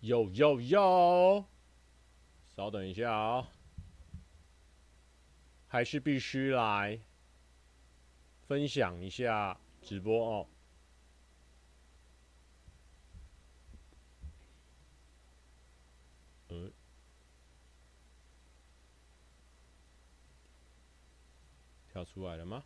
有有有，稍等一下啊、还是必须来分享一下直播哦。嗯，跳出来了吗？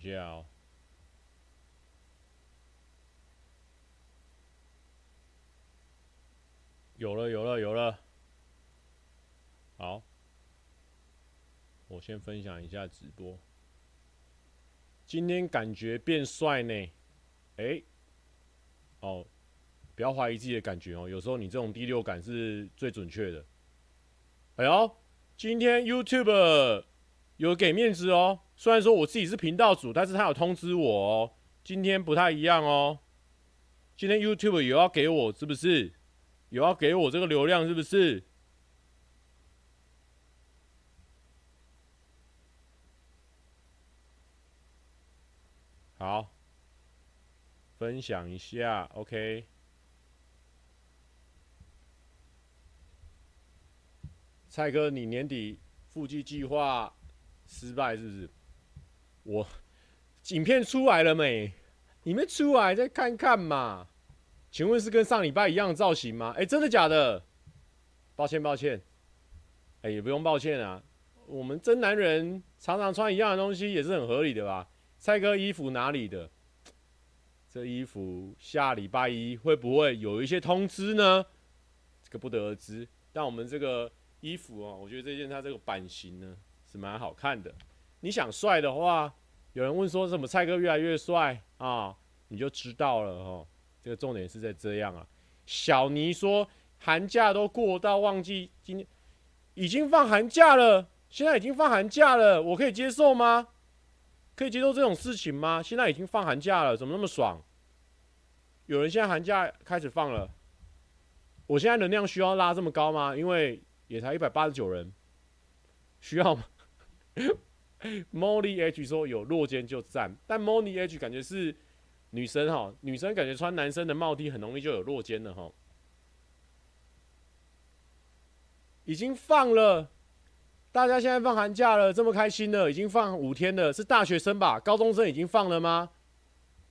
一下哦，有了有了有了，好，我先分享一下直播。今天感觉变帅呢，哎，哦，不要怀疑自己的感觉哦，有时候你这种第六感是最准确的。哎呦，今天 YouTube 有给面子哦。虽然说我自己是频道主，但是他有通知我哦，今天不太一样哦。今天 YouTube 有要给我，是不是？有要给我这个流量，是不是？好，分享一下，OK。蔡哥，你年底腹肌计划失败是不是？我影片出来了没？你们出来再看看嘛。请问是跟上礼拜一样的造型吗？哎、真的假的？抱歉抱歉。哎、也不用抱歉啊。我们真男人常常穿一样的东西也是很合理的吧？蔡哥衣服哪里的？这衣服下礼拜一会不会有一些通知呢？这个不得而知。但我们这个衣服啊，我觉得这件它这个版型呢是蛮好看的。你想帅的话，有人问说什么蔡哥越来越帅啊，你就知道了哦。这个重点是在这样啊。小尼说寒假都过到忘记今天已经放寒假了，现在已经放寒假了，我可以接受吗？可以接受这种事情吗？现在已经放寒假了，怎么那么爽？有人现在寒假开始放了，我现在能量需要拉这么高吗？因为也才一百八十九人，需要吗？Molly H 说有落肩就赞，但 Molly H 感觉是女生哈，女生感觉穿男生的帽 T 很容易就有落肩了哈。已经放了，大家现在放寒假了，这么开心了，已经放五天了，是大学生吧？高中生已经放了吗？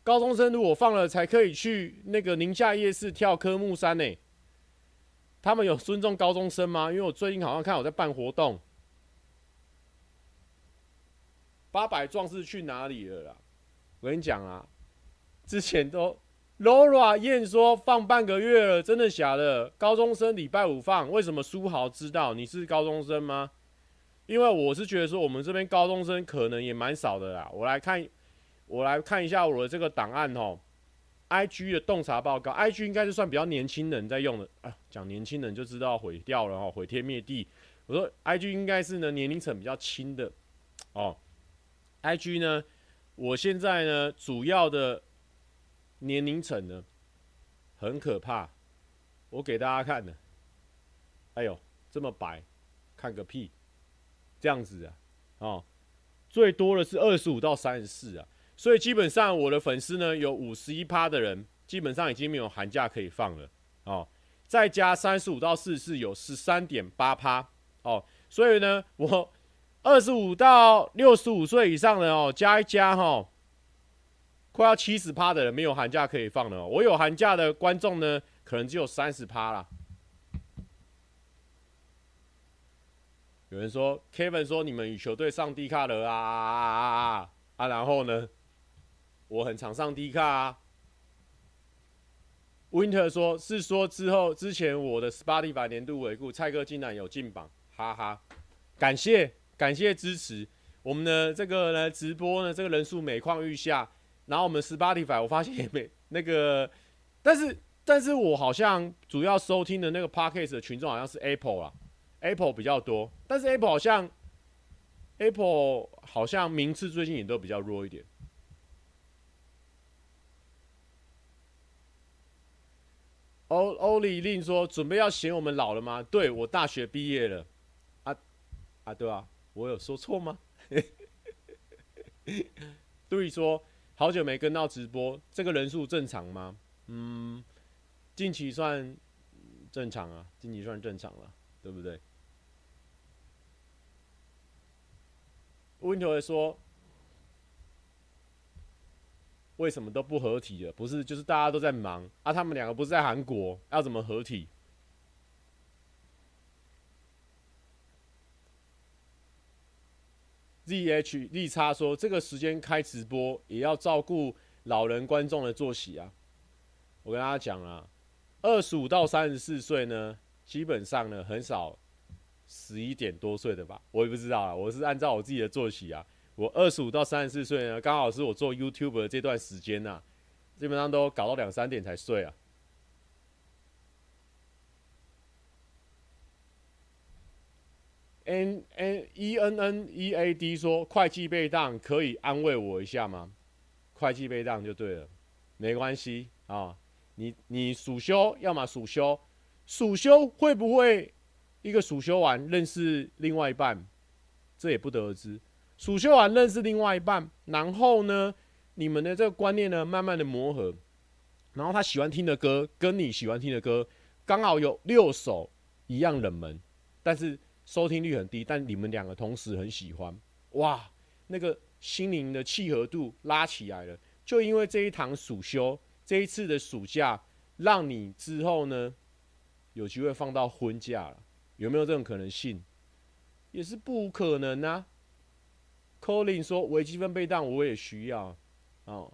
高中生如果放了，才可以去那个宁夏夜市跳科目三呢。他们有尊重高中生吗？因为我最近好像看我在办活动。八百壮士去哪里了啦？我跟你讲啊，之前都 Laura 燕说放半个月了，真的假的？高中生礼拜五放，为什么书豪知道？你是高中生吗？因为我是觉得说我们这边高中生可能也蛮少的啦。我来看，我来看一下我的这个档案哦。IG 的洞察报告，IG 应该是算比较年轻人在用的啊。讲年轻人就知道毁掉了哦，毁天灭地。我说 IG 应该是呢年龄层比较轻的哦。IG 呢？我现在呢，主要的年龄层呢，很可怕。我给大家看呢，哎呦，这么白，看个屁！这样子啊，哦，最多的是二十五到三十四啊。所以基本上我的粉丝呢，有五十一趴的人，基本上已经没有寒假可以放了哦。再加三十五到四十四，有十三点八趴哦。所以呢，我。二十五到六十五岁以上的哦，加一加哈，快要七十趴的人没有寒假可以放了。我有寒假的观众呢，可能只有三十趴啦。有人说，Kevin 说你们羽球队上 D 卡了啊啊啊啊啊，啊！然后呢，我很常上 D 卡啊。Winter 说，是说之后之前我的 Spotify 年度回顾，蔡哥竟然有进榜，哈哈，感谢。感谢支持，我们的这个呢直播呢，这个人数每况愈下。然后我们 Spotify 我发现也没那个，但是但是我好像主要收听的那个 Podcast 的群众好像是 Apple 啊，Apple 比较多。但是 Apple 好像 Apple 好像名次最近也都比较弱一点。欧欧里令说：“准备要嫌我们老了吗？”对，我大学毕业了，啊啊，对啊，我有说错吗？对说：“好久没跟到直播，这个人数正常吗？”嗯，近期算正常啊，近期算正常了，对不对？Winter 说。为什么都不合体了？不是，就是大家都在忙啊。他们两个不是在韩国，要怎么合体？ZH 利差说，这个时间开直播也要照顾老人观众的作息啊。我跟大家讲啊，二十五到三十四岁呢，基本上呢很少十一点多睡的吧？我也不知道啊，我是按照我自己的作息啊。我二十五到三十四岁呢，刚好是我做 YouTube 的这段时间呐、啊，基本上都搞到两三点才睡啊。N N E N N E A D 说会计被当，可以安慰我一下吗？会计被当就对了，没关系啊。你你暑修，要么暑修，暑修会不会一个暑修完认识另外一半？这也不得而知。暑修完认识另外一半，然后呢，你们的这个观念呢，慢慢的磨合，然后他喜欢听的歌跟你喜欢听的歌刚好有六首一样冷门，但是收听率很低，但你们两个同时很喜欢，哇，那个心灵的契合度拉起来了，就因为这一堂暑修，这一次的暑假，让你之后呢有机会放到婚假了，有没有这种可能性？也是不可能啊。Colin 说：“微积分被当，我也需要。”哦，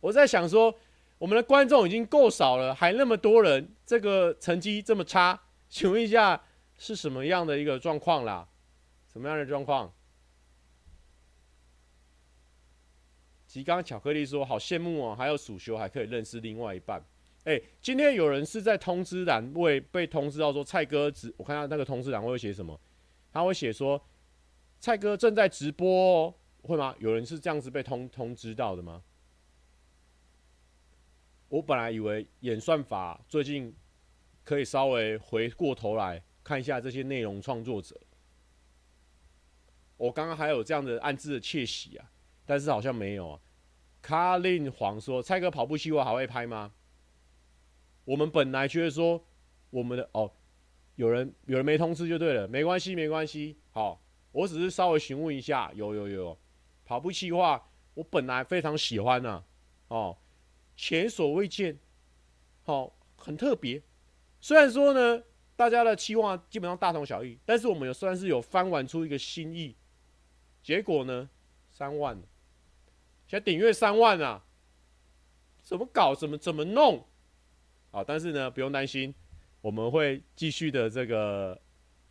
我在想说，我们的观众已经够少了，还那么多人，这个成绩这么差，请问一下是什么样的一个状况啦？什么样的状况？吉刚巧克力说：“好羡慕哦，还有暑修还可以认识另外一半。”哎，今天有人是在通知栏位被通知到说蔡哥直，我看下那个通知栏会写什么？他会写说。蔡哥正在直播哦，会吗？有人是这样子被通通知到的吗？我本来以为演算法最近可以稍微回过头来看一下这些内容创作者。我刚刚还有这样的暗自的窃喜啊，但是好像没有啊。卡令黄说：“蔡哥跑步计划还会拍吗？”我们本来觉得说我们的哦，有人有人没通知就对了，没关系没关系，好。我只是稍微询问一下，有有有，跑步计划，我本来非常喜欢呢、哦，前所未见，哦，很特别。虽然说呢，大家的期望基本上大同小异，但是我们也算是有翻玩出一个新意。结果呢，三万，现在订阅三万啊，怎么搞？怎么怎么弄？啊，但是呢，不用担心，我们会继续的这个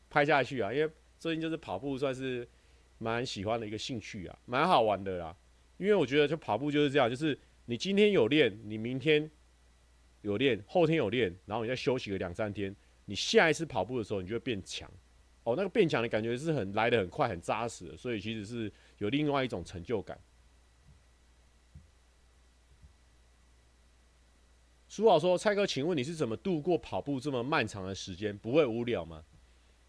拍下去啊，因为。最近就是跑步，算是蛮喜欢的一个兴趣啊，蛮好玩的啦。因为我觉得就跑步就是这样，就是你今天有练，你明天有练，后天有练，然后你再休息个两三天，你下一次跑步的时候，你就会变强。哦，那个变强的感觉是很来得很快，很扎实的，所以其实是有另外一种成就感。苏好说：“蔡哥，请问你是怎么度过跑步这么漫长的时间？不会无聊吗？”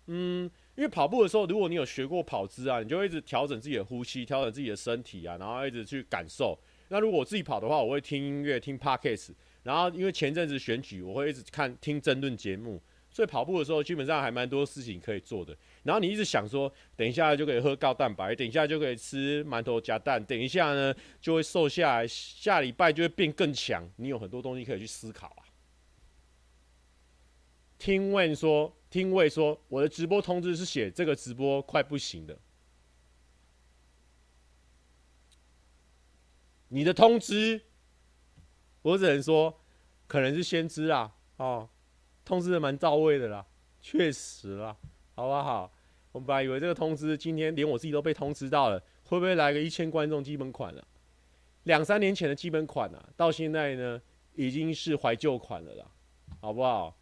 嗯。因为跑步的时候，如果你有学过跑姿啊，你就一直调整自己的呼吸，调整自己的身体啊，然后一直去感受。那如果我自己跑的话，我会听音乐，听 Podcast，然后因为前阵子选举，我会一直看听争论节目，所以跑步的时候基本上还蛮多事情可以做的。然后你一直想说，等一下就可以喝高蛋白，等一下就可以吃馒头夹蛋，等一下呢就会瘦下来，下礼拜就会变更强。你有很多东西可以去思考啊。听问说。听问说，我的直播通知是写这个直播快不行的。你的通知，我只能说，可能是先知啊，哦，通知的蛮到位的啦，确实啦，好不好？我们本来以为这个通知今天连我自己都被通知到了，会不会来个一千观众基本款了？两三年前的基本款啊，到现在呢，已经是怀旧款了啦，好不好？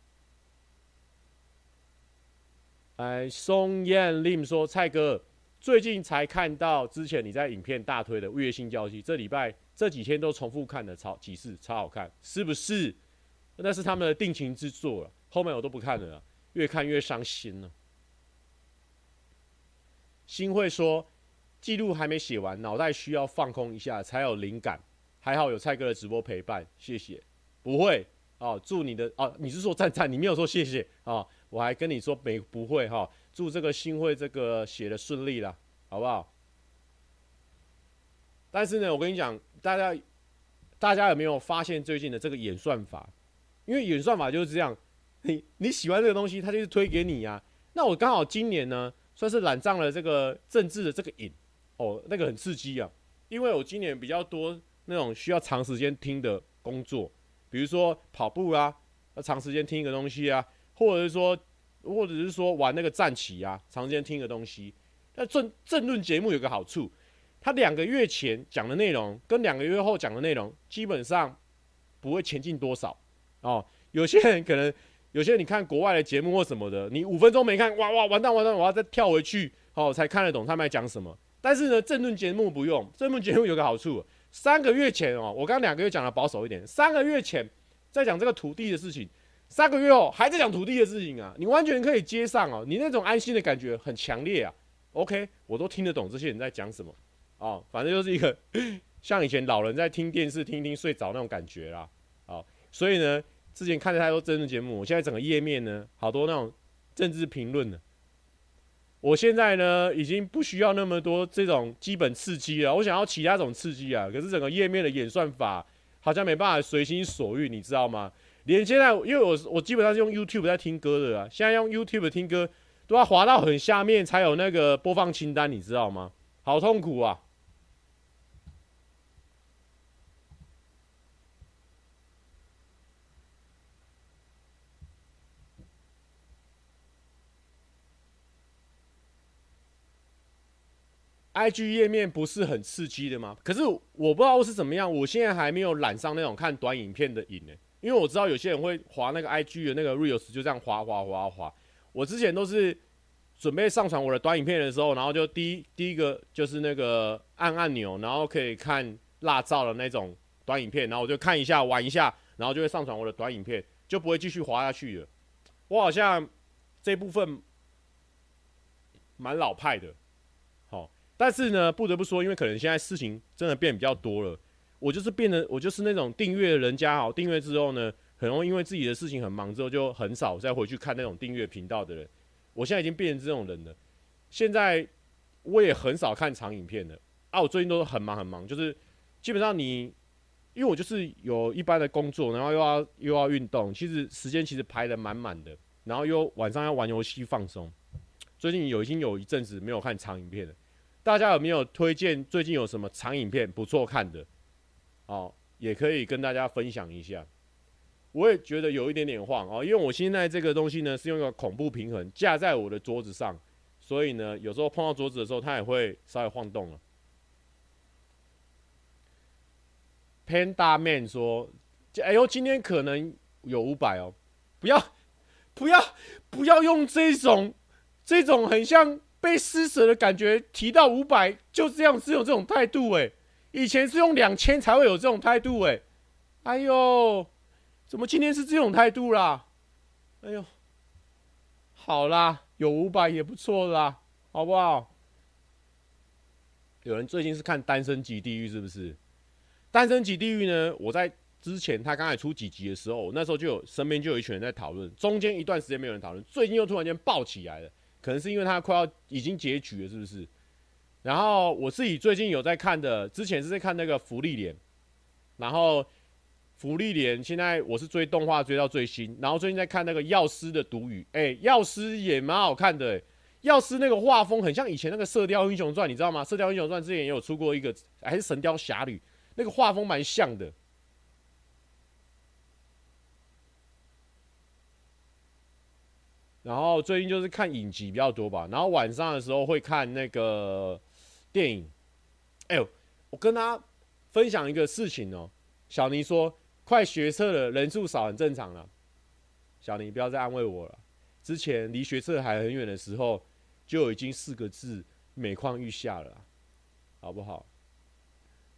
哎，松燕 lim 说：“蔡哥，最近才看到之前你在影片大推的《月薪娇妻》，这礼拜这几天都重复看了超几次，超好看，是不是？那是他们的定情之作了。后面我都不看了，越看越伤心了。新会说，记录还没写完，脑袋需要放空一下才有灵感。还好有蔡哥的直播陪伴，谢谢。不会哦，祝你的哦，你是说赞赞，你没有说谢谢哦。我还跟你说没不会哈、祝这个新会这个写的顺利啦，好不好？但是呢，我跟你讲，大家大家有没有发现最近的这个演算法？因为演算法就是这样，你你喜欢这个东西，他就是推给你呀、那我刚好今年呢，算是染上了这个政治的这个瘾哦，那个很刺激啊。因为我今年比较多那种需要长时间听的工作，比如说跑步啊，要长时间听一个东西啊，或者是说，或者是说玩那个战棋啊，长时间听一个东西。那政政论节目有个好处，他两个月前讲的内容跟两个月后讲的内容基本上不会前进多少哦。有些人可能。有些你看国外的节目或什么的，你五分钟没看，哇哇完蛋完蛋，我要再跳回去，哦，才看得懂他们在讲什么。但是呢，政论节目不用，政论节目有个好处，三个月前哦，我刚两个月讲的保守一点，三个月前在讲这个土地的事情，三个月后还在讲土地的事情啊，你完全可以接上哦，你那种安心的感觉很强烈啊。OK，我都听得懂这些人在讲什么，哦，反正就是一个 像以前老人在听电视听听睡着那种感觉啦，哦，所以呢。之前看了太多政治节目，我现在整个页面呢，好多那种政治评论呢。我现在呢，已经不需要那么多这种基本刺激了，我想要其他种刺激啊。可是整个页面的演算法好像没办法随心所欲，你知道吗？连现在，因为我我基本上是用 YouTube 在听歌的啊，现在用 YouTube 听歌都要滑到很下面才有那个播放清单，你知道吗？好痛苦啊！IG 页面不是很刺激的吗？可是我不知道是怎么样，我现在还没有染上那种看短影片的瘾呢。因为我知道有些人会滑那个 IG 的那个 Reels，就这样滑滑滑滑。我之前都是准备上传我的短影片的时候，然后就第一第一个就是那个按按钮，然后可以看辣照的那种短影片，然后我就看一下玩一下，然后就会上传我的短影片，就不会继续滑下去了。我好像这部分蛮老派的。但是呢，不得不说，因为可能现在事情真的变比较多了，我就是变得，我就是那种订阅人家好，订阅之后呢，很容易因为自己的事情很忙之后，就很少再回去看那种订阅频道的人。我现在已经变成这种人了。现在我也很少看长影片了啊，我最近都很忙很忙，就是基本上你，因为我就是有一般的工作，然后又要又要运动，其实时间其实排得满满的，然后又晚上要玩游戏放松。最近有已经有一阵子没有看长影片了。大家有没有推荐最近有什么长影片不错看的？哦，也可以跟大家分享一下。我也觉得有一点点晃哦，因为我现在这个东西呢是用一个恐怖平衡架在我的桌子上，所以呢有时候碰到桌子的时候它也会稍微晃动了。Panda Man 说：“哎呦，今天可能有五百哦，不要，不要，不要用这种，这种很像。”被施舍的感觉，提到五百就这样，只有这种态度哎。以前是用两千才会有这种态度哎。哎呦，怎么今天是这种态度啦？哎呦，好啦，有五百也不错啦，好不好？有人最近是看《单身即地狱》是不是？《单身即地狱》呢？我在之前他刚才出几集的时候，那时候就有身边就有一群人在讨论，中间一段时间没有人讨论，最近又突然间爆起来了。可能是因为它快要已经结局了，是不是？然后我自己最近有在看的，之前是在看那个芙莉莲，然后芙莉莲现在我是追动画追到最新，然后最近在看那个药师的独语，哎、药师也蛮好看的、欸，药师那个画风很像以前那个《射雕英雄传》，你知道吗？《射雕英雄传》之前也有出过一个，还是《神雕侠侣》，那个画风蛮像的。然后最近就是看影集比较多吧，然后晚上的时候会看那个电影。哎呦，我跟他分享一个事情哦。小尼说快学测了，人数少很正常了。小尼不要再安慰我了。之前离学测还很远的时候，就已经四个字每况愈下了，好不好？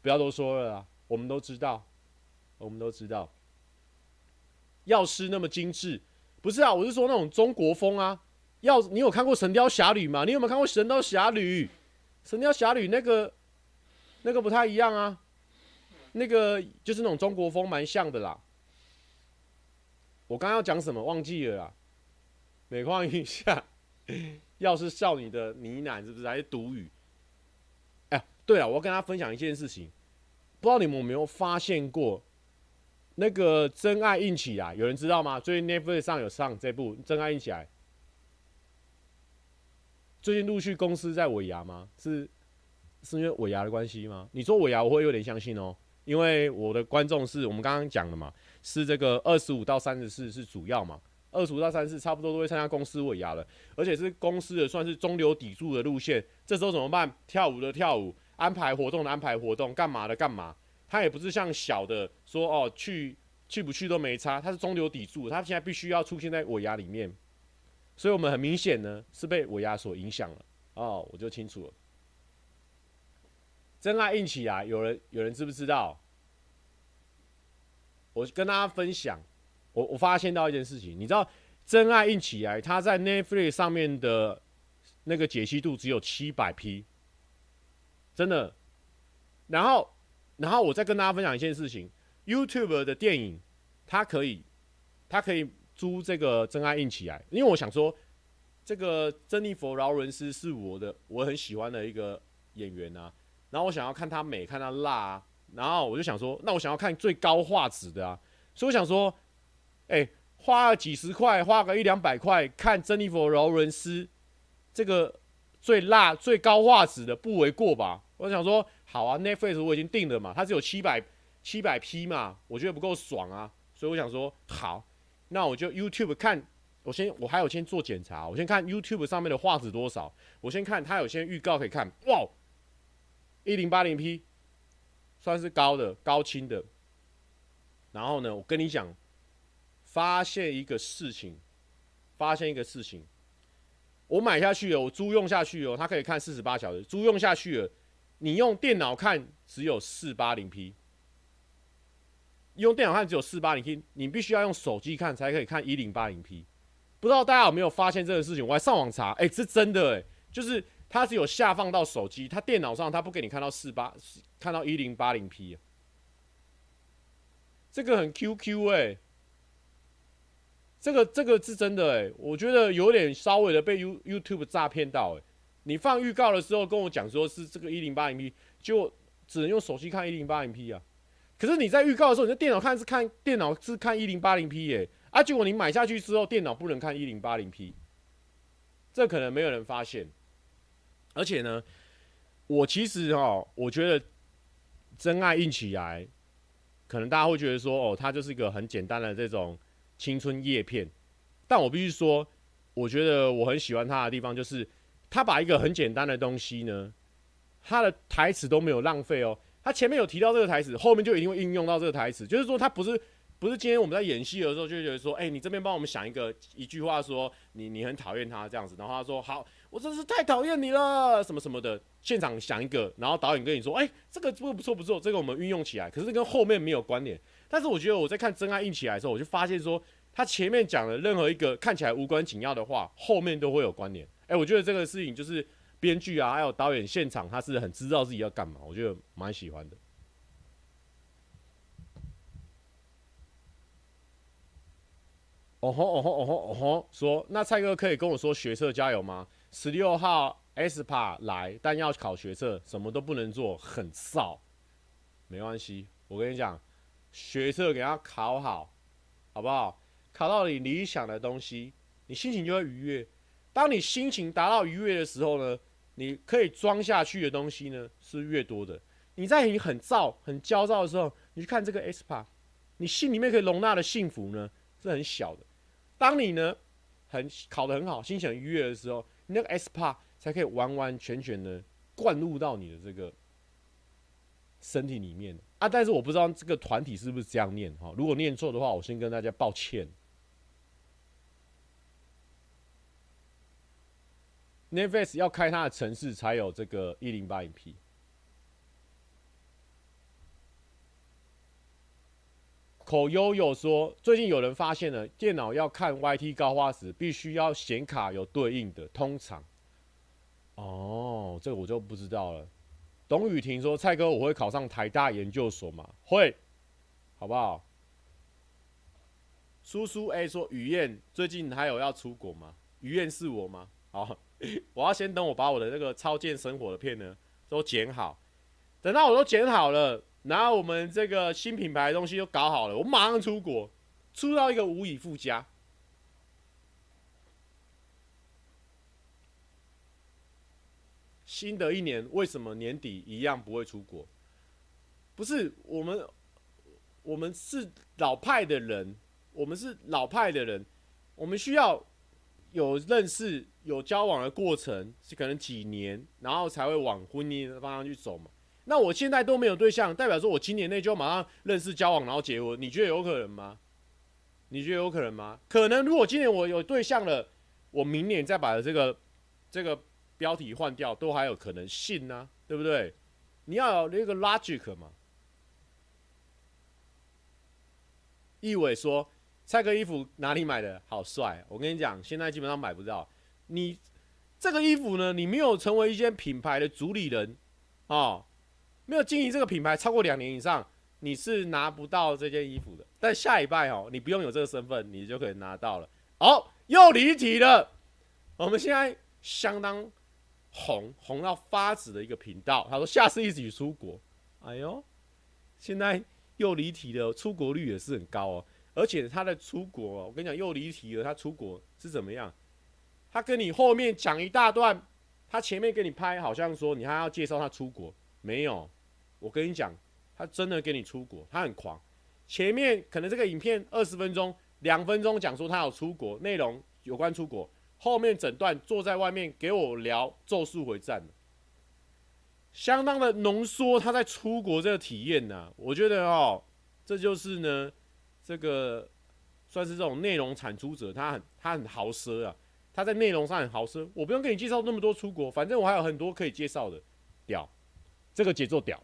不要多说了啦，我们都知道，我们都知道。药师那么精致，不是啊，我是说那种中国风啊。要你有看过《神雕侠侣》吗？你有没有看过《神雕侠侣》？《神雕侠侣》那个那个不太一样啊，那个就是那种中国风，蛮像的啦。我刚刚要讲什么忘记了啦？每况愈下，要是少女的呢喃是不是还是独语？哎，对了，我要跟大家分享一件事情，不知道你们有没有发现过，那个《真爱硬起来》，有人知道吗？最近 Netflix 上有上这部《真爱硬起来》。最近陆续公司在尾牙吗？是是因为尾牙的关系吗？你说尾牙，我会有点相信哦，因为我的观众是我们刚刚讲的嘛，是这个二十五到三十四是主要嘛，二十五到三十四差不多都会参加公司尾牙了，而且是公司的算是中流砥柱的路线。这时候怎么办？跳舞的跳舞，安排活动的安排活动，干嘛的干嘛。他也不是像小的说哦，去去不去都没差，他是中流砥柱，他现在必须要出现在尾牙里面。所以，我们很明显呢是被尾牙所影响了哦，我就清楚了。真爱硬起来，有人有人知不知道？我跟大家分享，我我发现到一件事情，你知道真爱硬起来，它在 Netflix 上面的那个解析度只有七百 P，真的。然后，然后我再跟大家分享一件事情，YouTube 的电影，它可以，它可以。租这个真爱硬起来，因为我想说，这个珍妮佛劳伦斯是我的我很喜欢的一个演员啊。然后我想要看她美，看她辣啊。然后我就想说，那我想要看最高画质的啊。所以我想说，哎、花了几十块，花个一两百块看珍妮佛劳伦斯这个最辣、最高画质的，不为过吧？我想说，好啊，Netflix 我已经订了嘛，它只有七百七百 P 嘛，我觉得不够爽啊。所以我想说，好。那我就 YouTube 看，我先我还有先做检查，我先看 YouTube 上面的画质多少，我先看它有些预告可以看，哇，一零八零 P，算是高的高清的。然后呢，我跟你讲，发现一个事情，发现一个事情，我买下去了，我租用下去了，它可以看四十八小时，租用下去了，你用电脑看只有四八零 P。用电脑看只有四八零 P，你必须要用手机看才可以看一零八零 P。不知道大家有没有发现这个事情？我还上网查，哎、是真的哎、就是它只有下放到手机，它电脑上它不给你看到四八，看到一零八零 P。这个很 QQ 哎、这个这个是真的哎、我觉得有点稍微的被 You YouTube 诈骗到哎、你放预告的时候跟我讲说是这个一零八零 P，就只能用手机看一零八零 P 啊。可是你在预告的时候，你在电脑看是看电脑是看一零八零 P 耶，啊，结果你买下去之后，电脑不能看一零八零 P，这可能没有人发现。而且呢，我其实哈，我觉得真爱硬起来，可能大家会觉得说，哦，它就是一个很简单的这种青春叶片。但我必须说，我觉得我很喜欢它的地方，就是它把一个很简单的东西呢，它的台词都没有浪费哦。他前面有提到这个台词，后面就一定会应用到这个台词。就是说，他不是不是今天我们在演戏的时候就觉得说，哎、你这边帮我们想一个一句话说，你你很讨厌他这样子，然后他说好，我真是太讨厌你了，什么什么的，现场想一个，然后导演跟你说，哎、这个不不错不错，这个我们运用起来，可是跟后面没有关联。但是我觉得我在看《真爱硬起来》的时候，我就发现说，他前面讲的任何一个看起来无关紧要的话，后面都会有关联。哎、我觉得这个事情就是。编剧啊，还有导演现场，他是很知道自己要干嘛，我觉得蛮喜欢的。哦吼哦吼哦吼哦吼，说那蔡哥可以跟我说学测加油吗？十六号 SPA 来，但要考学测，什么都不能做，很燥。没关系，我跟你讲，学测给他考好，好不好？考到你理想的东西，你心情就会愉悦。当你心情达到愉悦的时候呢，你可以装下去的东西呢是越多的。你在你很躁、很焦躁的时候，你去看这个 SPA，你心里面可以容纳的幸福呢是很小的。当你呢很考得很好、心情愉悦的时候，你那个 SPA 才可以完完全全的灌入到你的这个身体里面啊。但是我不知道这个团体是不是这样念哈，如果念错的话，我先跟大家抱歉。Netflix 要开它的城市才有这个一零八零 P。口悠悠说，最近有人发现了，电脑要看 YT 高画质，必须要显卡有对应的，通常。哦，这个我就不知道了。董雨婷说：“蔡哥，我会考上台大研究所吗？会，好不好？”叔叔 A 说：“雨燕最近还有要出国吗？雨燕是我吗？好，我要先等我把我的那个超健生活的片呢都剪好，等到我都剪好了，然后我们这个新品牌的东西都搞好了，我马上出国，出到一个无以复加。”新的一年为什么年底一样不会出国？不是我们，我们是老派的人，我们是老派的人，我们需要有认识、有交往的过程，是可能几年，然后才会往婚姻的方向去走嘛。那我现在都没有对象，代表说我今年内就马上认识、交往，然后结婚，你觉得有可能吗？你觉得有可能吗？可能，如果今年我有对象了，我明年再把这个这个。标题换掉都还有可能性呢、对不对？你要有那个 logic 嘛。易伟说：“蔡哥衣服哪里买的？好帅！我跟你讲，现在基本上买不到。你这个衣服呢，你没有成为一间品牌的主理人、哦，没有经营这个品牌超过两年以上，你是拿不到这件衣服的。但下礼拜哦，你不用有这个身份，你就可以拿到了。哦，又离题了。我们现在相当。”红红到发紫的一个频道，他说下次一起出国。哎呦，现在又离题了，出国率也是很高哦。而且他的出国，我跟你讲又离题了。他出国是怎么样？他跟你后面讲一大段，他前面给你拍，好像说你还要介绍他出国，没有。我跟你讲，他真的给你出国，他很狂。前面可能这个影片二十分钟，两分钟讲说他有出国，内容有关出国。后面整段坐在外面给我聊《咒术回战》，相当的浓缩他在出国这个体验呐、我觉得哦，这就是呢，这个算是这种内容产出者，他很他很豪奢啊，他在内容上很豪奢。我不用跟你介绍那么多出国，反正我还有很多可以介绍的，屌，这个节奏屌。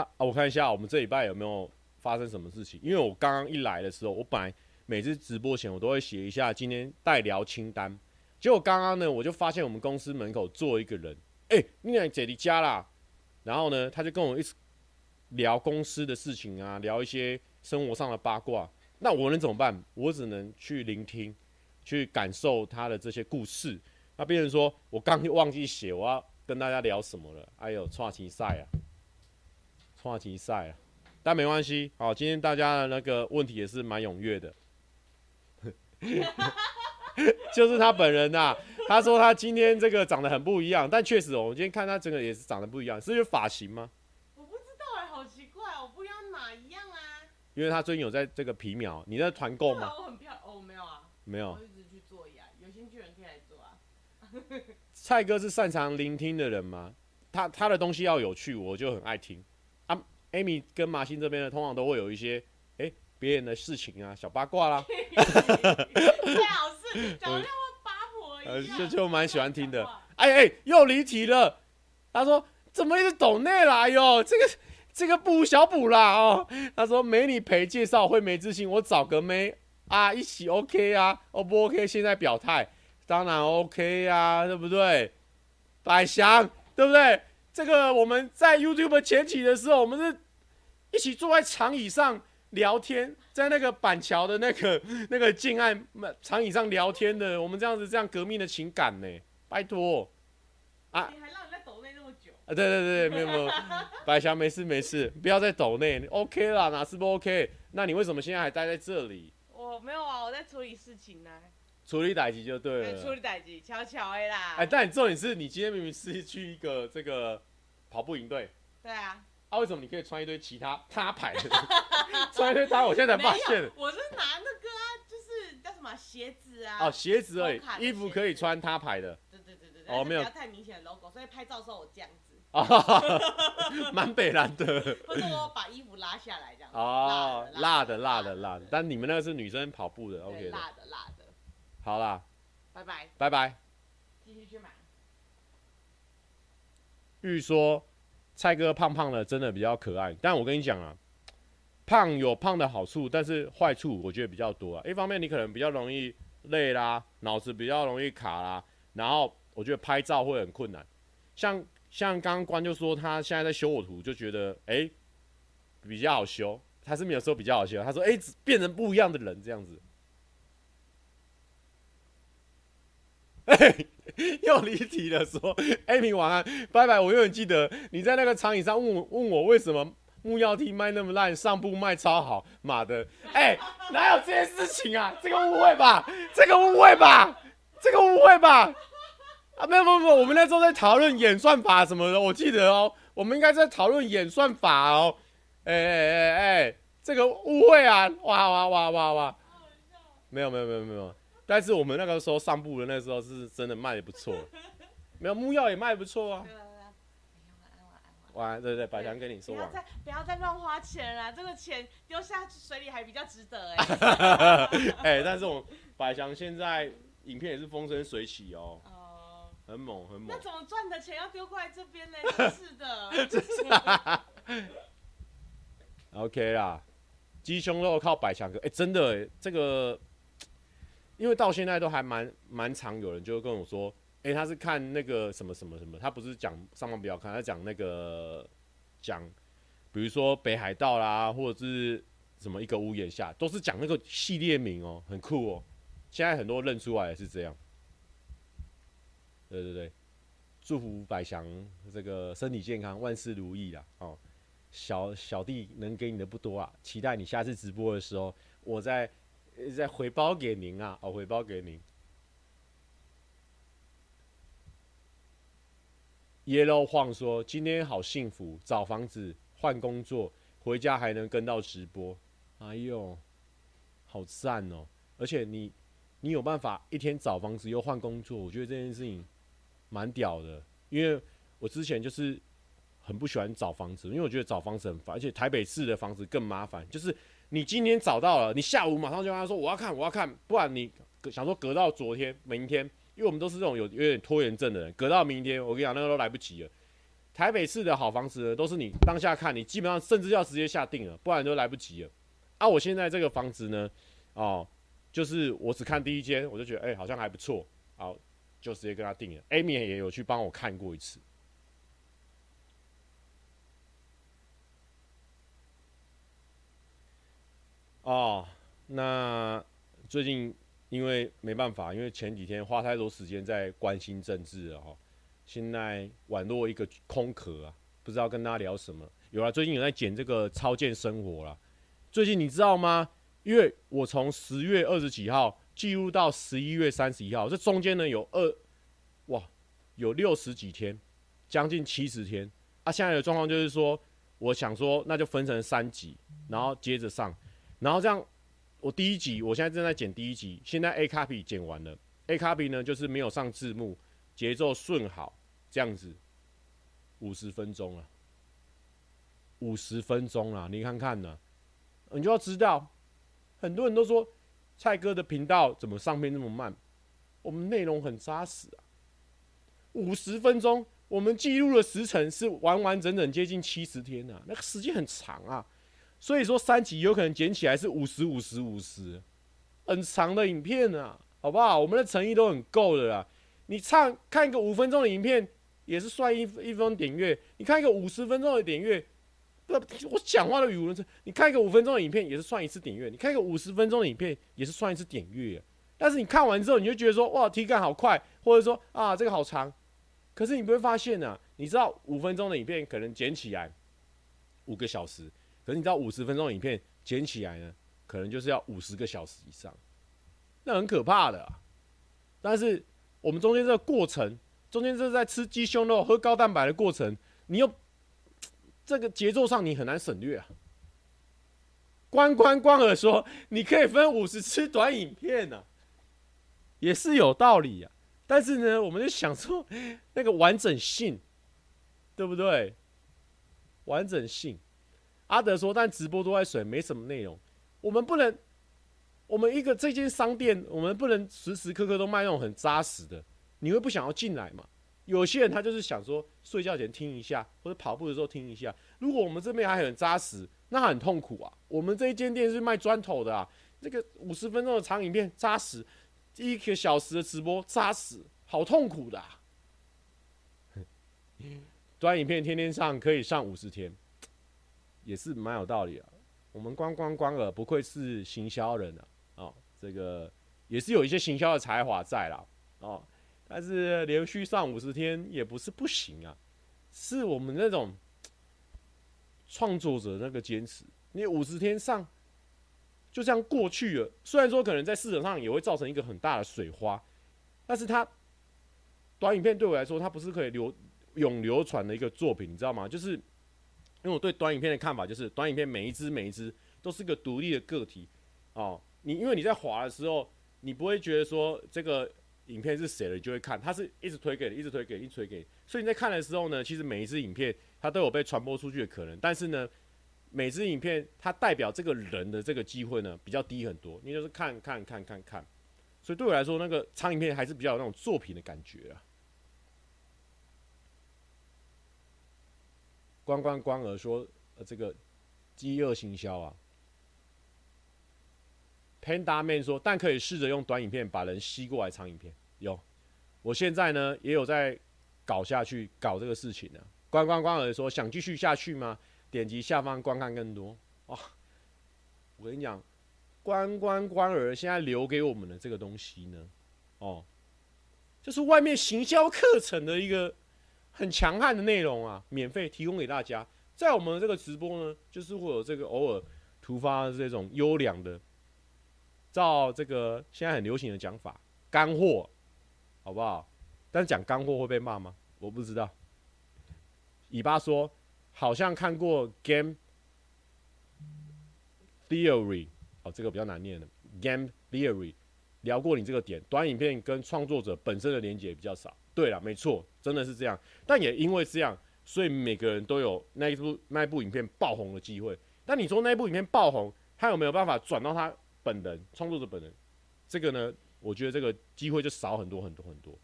啊，我看一下我们这礼拜有没有发生什么事情？因为我刚刚一来的时候，我本来每次直播前我都会写一下今天待聊清单。结果刚刚呢，我就发现我们公司门口坐一个人，哎、你来姐弟家啦。然后呢，他就跟我一直聊公司的事情啊，聊一些生活上的八卦。那我能怎么办？我只能去聆听，去感受他的这些故事。那变成说我刚忘记写我要跟大家聊什么了。哎呦，创新赛啊！话题赛啊，但没关系。好，今天大家的那个问题也是蛮踊跃的，就是他本人呐、啊。他说他今天这个长得很不一样，但确实哦，我今天看他整个也是长得不一样，是因为发型吗？我不知道哎、欸，好奇怪，我不一样哪一样啊？因为他最近有在这个皮秒，你在团购吗？我很漂哦，没有啊，没有。我一直去做呀，有兴趣的人可以来做啊。蔡哥是擅长聆听的人吗？他他的东西要有趣，我就很爱听。Amy 跟马欣这边呢，通常都会有一些哎别人的事情啊，小八卦啦。最好是讲八婆一样。呃，就就蛮喜欢听的。哎哎，又离题了。他说怎么一直抖内来哟？这个这个补小补啦哦。他说没你陪介绍会没自信，我找个妹啊一起 OK 啊，O 不 OK？现在表态，当然 OK 啊，对不对？百祥，对不对？这个我们在 YouTube 前期的时候，我们是一起坐在长椅上聊天，在那个板桥的那个 那个建案长椅上聊天的，我们这样子这样革命的情感呢，拜托啊！你还让人在抖内那么久啊？对对对，没有没有，白翔没事没事，不要再抖内，OK 啦，哪是不 OK？那你为什么现在还待在这里？我没有啊，我在处理事情呢。处理代志就对了。对，处理代志，悄悄的啦。哎，但你重点是你今天明明是去一个这个跑步营队。对啊。啊，为什么你可以穿一堆其他他牌的？穿一堆他，我现在才发现。我是拿那个啊，就是叫什么鞋子啊。哦，鞋子而已，衣服可以穿他牌的。对对对对。哦，没有。不要太明显的 logo，所以拍照的时候我这样子。啊，蛮北蓝的。或者我把衣服拉下来这样。哦，辣的辣的辣的，但你们那个是女生跑步的，OK 的。辣的辣的。好啦，拜拜。拜拜。继续去买。玉说蔡哥胖胖的，真的比较可爱。但我跟你讲啊，胖有胖的好处，但是坏处我觉得比较多啊。一方面你可能比较容易累啦，脑子比较容易卡啦，然后我觉得拍照会很困难。像像刚刚关就说他现在在修我图，就觉得哎、欸、比较好修。他是没有说比较好修，他说哎、欸、变成不一样的人这样子。又离题了说，说 Amy 晚安，拜拜。我永远记得你在那个长椅上问我问我为什么木曜 T 卖那么烂，上部卖超好，妈的！哎、哪有这件事情啊？这个误会吧，这个误会吧，这个误会吧。啊，没有没有没有，我们那时候在讨论演算法什么的，我记得哦，我们应该在讨论演算法哦。哎哎哎哎，这个误会啊，哇哇哇哇哇！没有没有没有没有，但是我们那个时候上部的那时候是真的卖的不错，没有木药也卖不错啊。晚安，对对，百强跟你说晚安。不要再不要再乱花钱了，这个钱丢下水里还比较值得哎。哎，但是我百强现在影片也是风生水起哦。很猛，很猛。那怎么赚的钱要丢过来这边呢？是的。OK 啦，鸡胸肉靠百强哥。哎、欸，真的，这个，因为到现在都还蛮蛮常有人就跟我说，哎、他是看那个什么什么什么，他不是讲上方不要看，他讲那个讲，比如说北海道啦，或者是什么一个屋檐下，都是讲那个系列名哦，很酷哦。现在很多认出来是这样。对对对，祝福百祥这个身体健康，万事如意啦！哦，小小弟能给你的不多啊，期待你下次直播的时候，我在再回报给您啊，哦，回报给您。Yellow 晃说今天好幸福，找房子换工作，回家还能跟到直播，哎呦，好赞哦！而且你你有办法一天找房子又换工作，我觉得这件事情。蛮屌的，因为我之前就是很不喜欢找房子，因为我觉得找房子很烦，而且台北市的房子更麻烦。就是你今天找到了，你下午马上就跟他说我要看，我要看，不然你想说隔到昨天、明天，因为我们都是这种有有点拖延症的人，隔到明天，我跟你讲那个都来不及了。台北市的好房子呢，都是你当下看，你基本上甚至要直接下定了，不然都来不及了。啊，我现在这个房子呢，哦，就是我只看第一间，我就觉得哎、好像还不错，好。就直接跟他定了，Amy 也有去帮我看过一次。哦，那最近因为没办法，因为前几天花太多时间在关心政治了哈，现在宛若一个空壳啊，不知道跟大家聊什么。有了，最近有在剪这个超健生活了。最近你知道吗？因为我从十月二十几号。记录到十一月三十一号，这中间呢有二，哇，有六十几天，将近七十天。啊，现在的状况就是说，我想说，那就分成三集，然后接着上，然后这样，我第一集，我现在正在剪第一集，现在 A copy 剪完了，A copy 呢就是没有上字幕，节奏顺好，这样子，五十分钟了，五十分钟了，你看看呢，你就要知道，很多人都说。蔡哥的频道怎么上片那么慢？我们内容很扎实啊，五十分钟，我们记录的时程是完完整整接近七十天呐，那个时间很长啊。所以说三集有可能剪起来是五十五十五十，很长的影片啊，好不好？我们的诚意都很够的啦。你唱看一个五分钟的影片，也是算一一分点阅；你看一个五十分钟的点阅。我讲话的语无伦次。你看一个五分钟的影片也是算一次点阅，你看一个五十分钟的影片也是算一次点阅。但是你看完之后，你就觉得说哇，体感好快，或者说啊，这个好长。可是你不会发现呢、啊？你知道五分钟的影片可能剪起来五个小时，可是你知道五十分钟影片剪起来呢，可能就是要五十个小时以上，那很可怕的、但是我们中间这个过程，中间这是在吃鸡胸肉、喝高蛋白的过程，你又。这个节奏上你很难省略啊。关关关尔说，你可以分五十次短影片呢、啊，也是有道理啊。但是呢，我们就想说 那个完整性，对不对？完整性。阿德说，但直播都在水，没什么内容。我们不能，我们一个这间商店，我们不能时时刻刻都卖那种很扎实的，你会不想要进来嘛？有些人他就是想说，睡觉前听一下，或者跑步的时候听一下。如果我们这边还很扎实，那很痛苦啊。我们这一间店是卖砖头的啊，这个五十分钟的长影片扎实，一个小时的直播扎实，好痛苦的啊。短影片天天上可以上五十天，也是蛮有道理啊。我们关关关了不愧是行销人啊，哦，这个也是有一些行销的才华在啦，哦，但是连续上五十天也不是不行啊，是我们那种创作者那个坚持，你五十天上就这样过去了，虽然说可能在市场上也会造成一个很大的水花，但是它短影片对我来说，它不是可以流。永流传的一个作品，你知道吗？就是因为我对短影片的看法，就是短影片每一只每一只都是个独立的个体哦。你因为你在滑的时候，你不会觉得说这个影片是谁的，你就会看，它是一直推给你，一直推给你，一直推给你。所以你在看的时候呢，其实每一只影片它都有被传播出去的可能，但是呢，每支影片它代表这个人的这个机会呢比较低很多。你就是看看看看看，所以对我来说，那个长影片还是比较有那种作品的感觉啊。关关关儿说：“呃，这个饥饿行销啊。”Panda Man 说：“但可以试着用短影片把人吸过来长影片。”有，我现在呢也有在搞下去搞这个事情呢、啊。关关关儿说：“想继续下去吗？”点击下方观看更多。哦，我跟你讲，关关关儿现在留给我们的这个东西呢，哦，就是外面行销课程的一个。很强悍的内容啊，免费提供给大家。在我们这个直播呢，就是会有这个偶尔突发这种优良的，照这个现在很流行的讲法，干货，好不好？但是讲干货会被骂吗？我不知道。尾巴说，好像看过 Game Theory，哦，这个比较难念的 Game Theory，聊过你这个点，短影片跟创作者本身的连接比较少。对了，没错，真的是这样。但也因为这样，所以每个人都有那一部那一部影片爆红的机会。但你说那一部影片爆红，他有没有办法转到他本人创作者本人？这个呢，我觉得这个机会就少很多很多很多。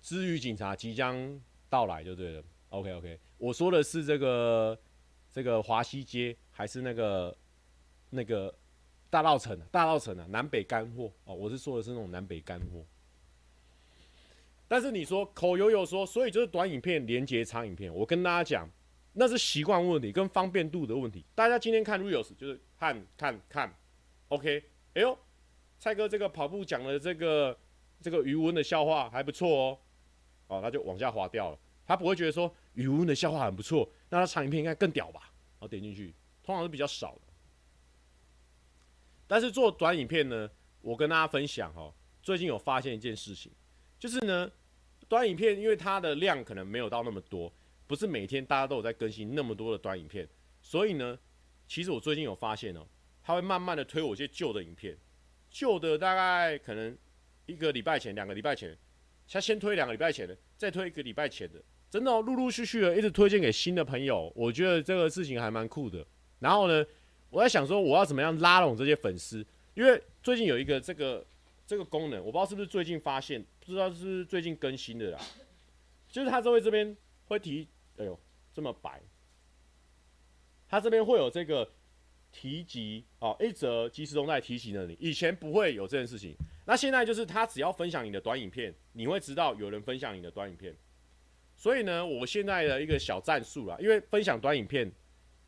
至于警察即将到来就对了。OK OK，我说的是这个这个华西街还是那个那个？大稻埕，大稻埕啊，南北干货哦，我是说的是那种南北干货。但是你说口友友说，所以就是短影片连接长影片，我跟大家讲，那是习惯问题跟方便度的问题。大家今天看 reels 就是看看看，OK，哎呦，蔡哥这个跑步讲的这个这个余温的笑话还不错哦，哦，他就往下滑掉了，他不会觉得说余温的笑话很不错，那他长影片应该更屌吧？然后点进去，通常是比较少的。但是做短影片呢，我跟大家分享哦，最近有发现一件事情，就是呢，短影片因为它的量可能没有到那么多，不是每天大家都有在更新那么多的短影片，所以呢，其实我最近有发现哦，它会慢慢的推我一些旧的影片，旧的大概可能一个礼拜前、两个礼拜前，他先推两个礼拜前的，再推一个礼拜前的，真的，陆陆续续的一直推荐给新的朋友，我觉得这个事情还蛮酷的。然后呢，我在想说，我要怎么样拉拢这些粉丝？因为最近有一个这个这个功能，我不知道是不是最近发现，不知道是不是最近更新的啦。就是他这位这边会提，哎呦，这么白，他这边会有这个提及哦，一则即时动态提醒了你，以前不会有这件事情。那现在就是他只要分享你的短影片，你会知道有人分享你的短影片。所以呢，我现在的一个小战术啦，因为分享短影片。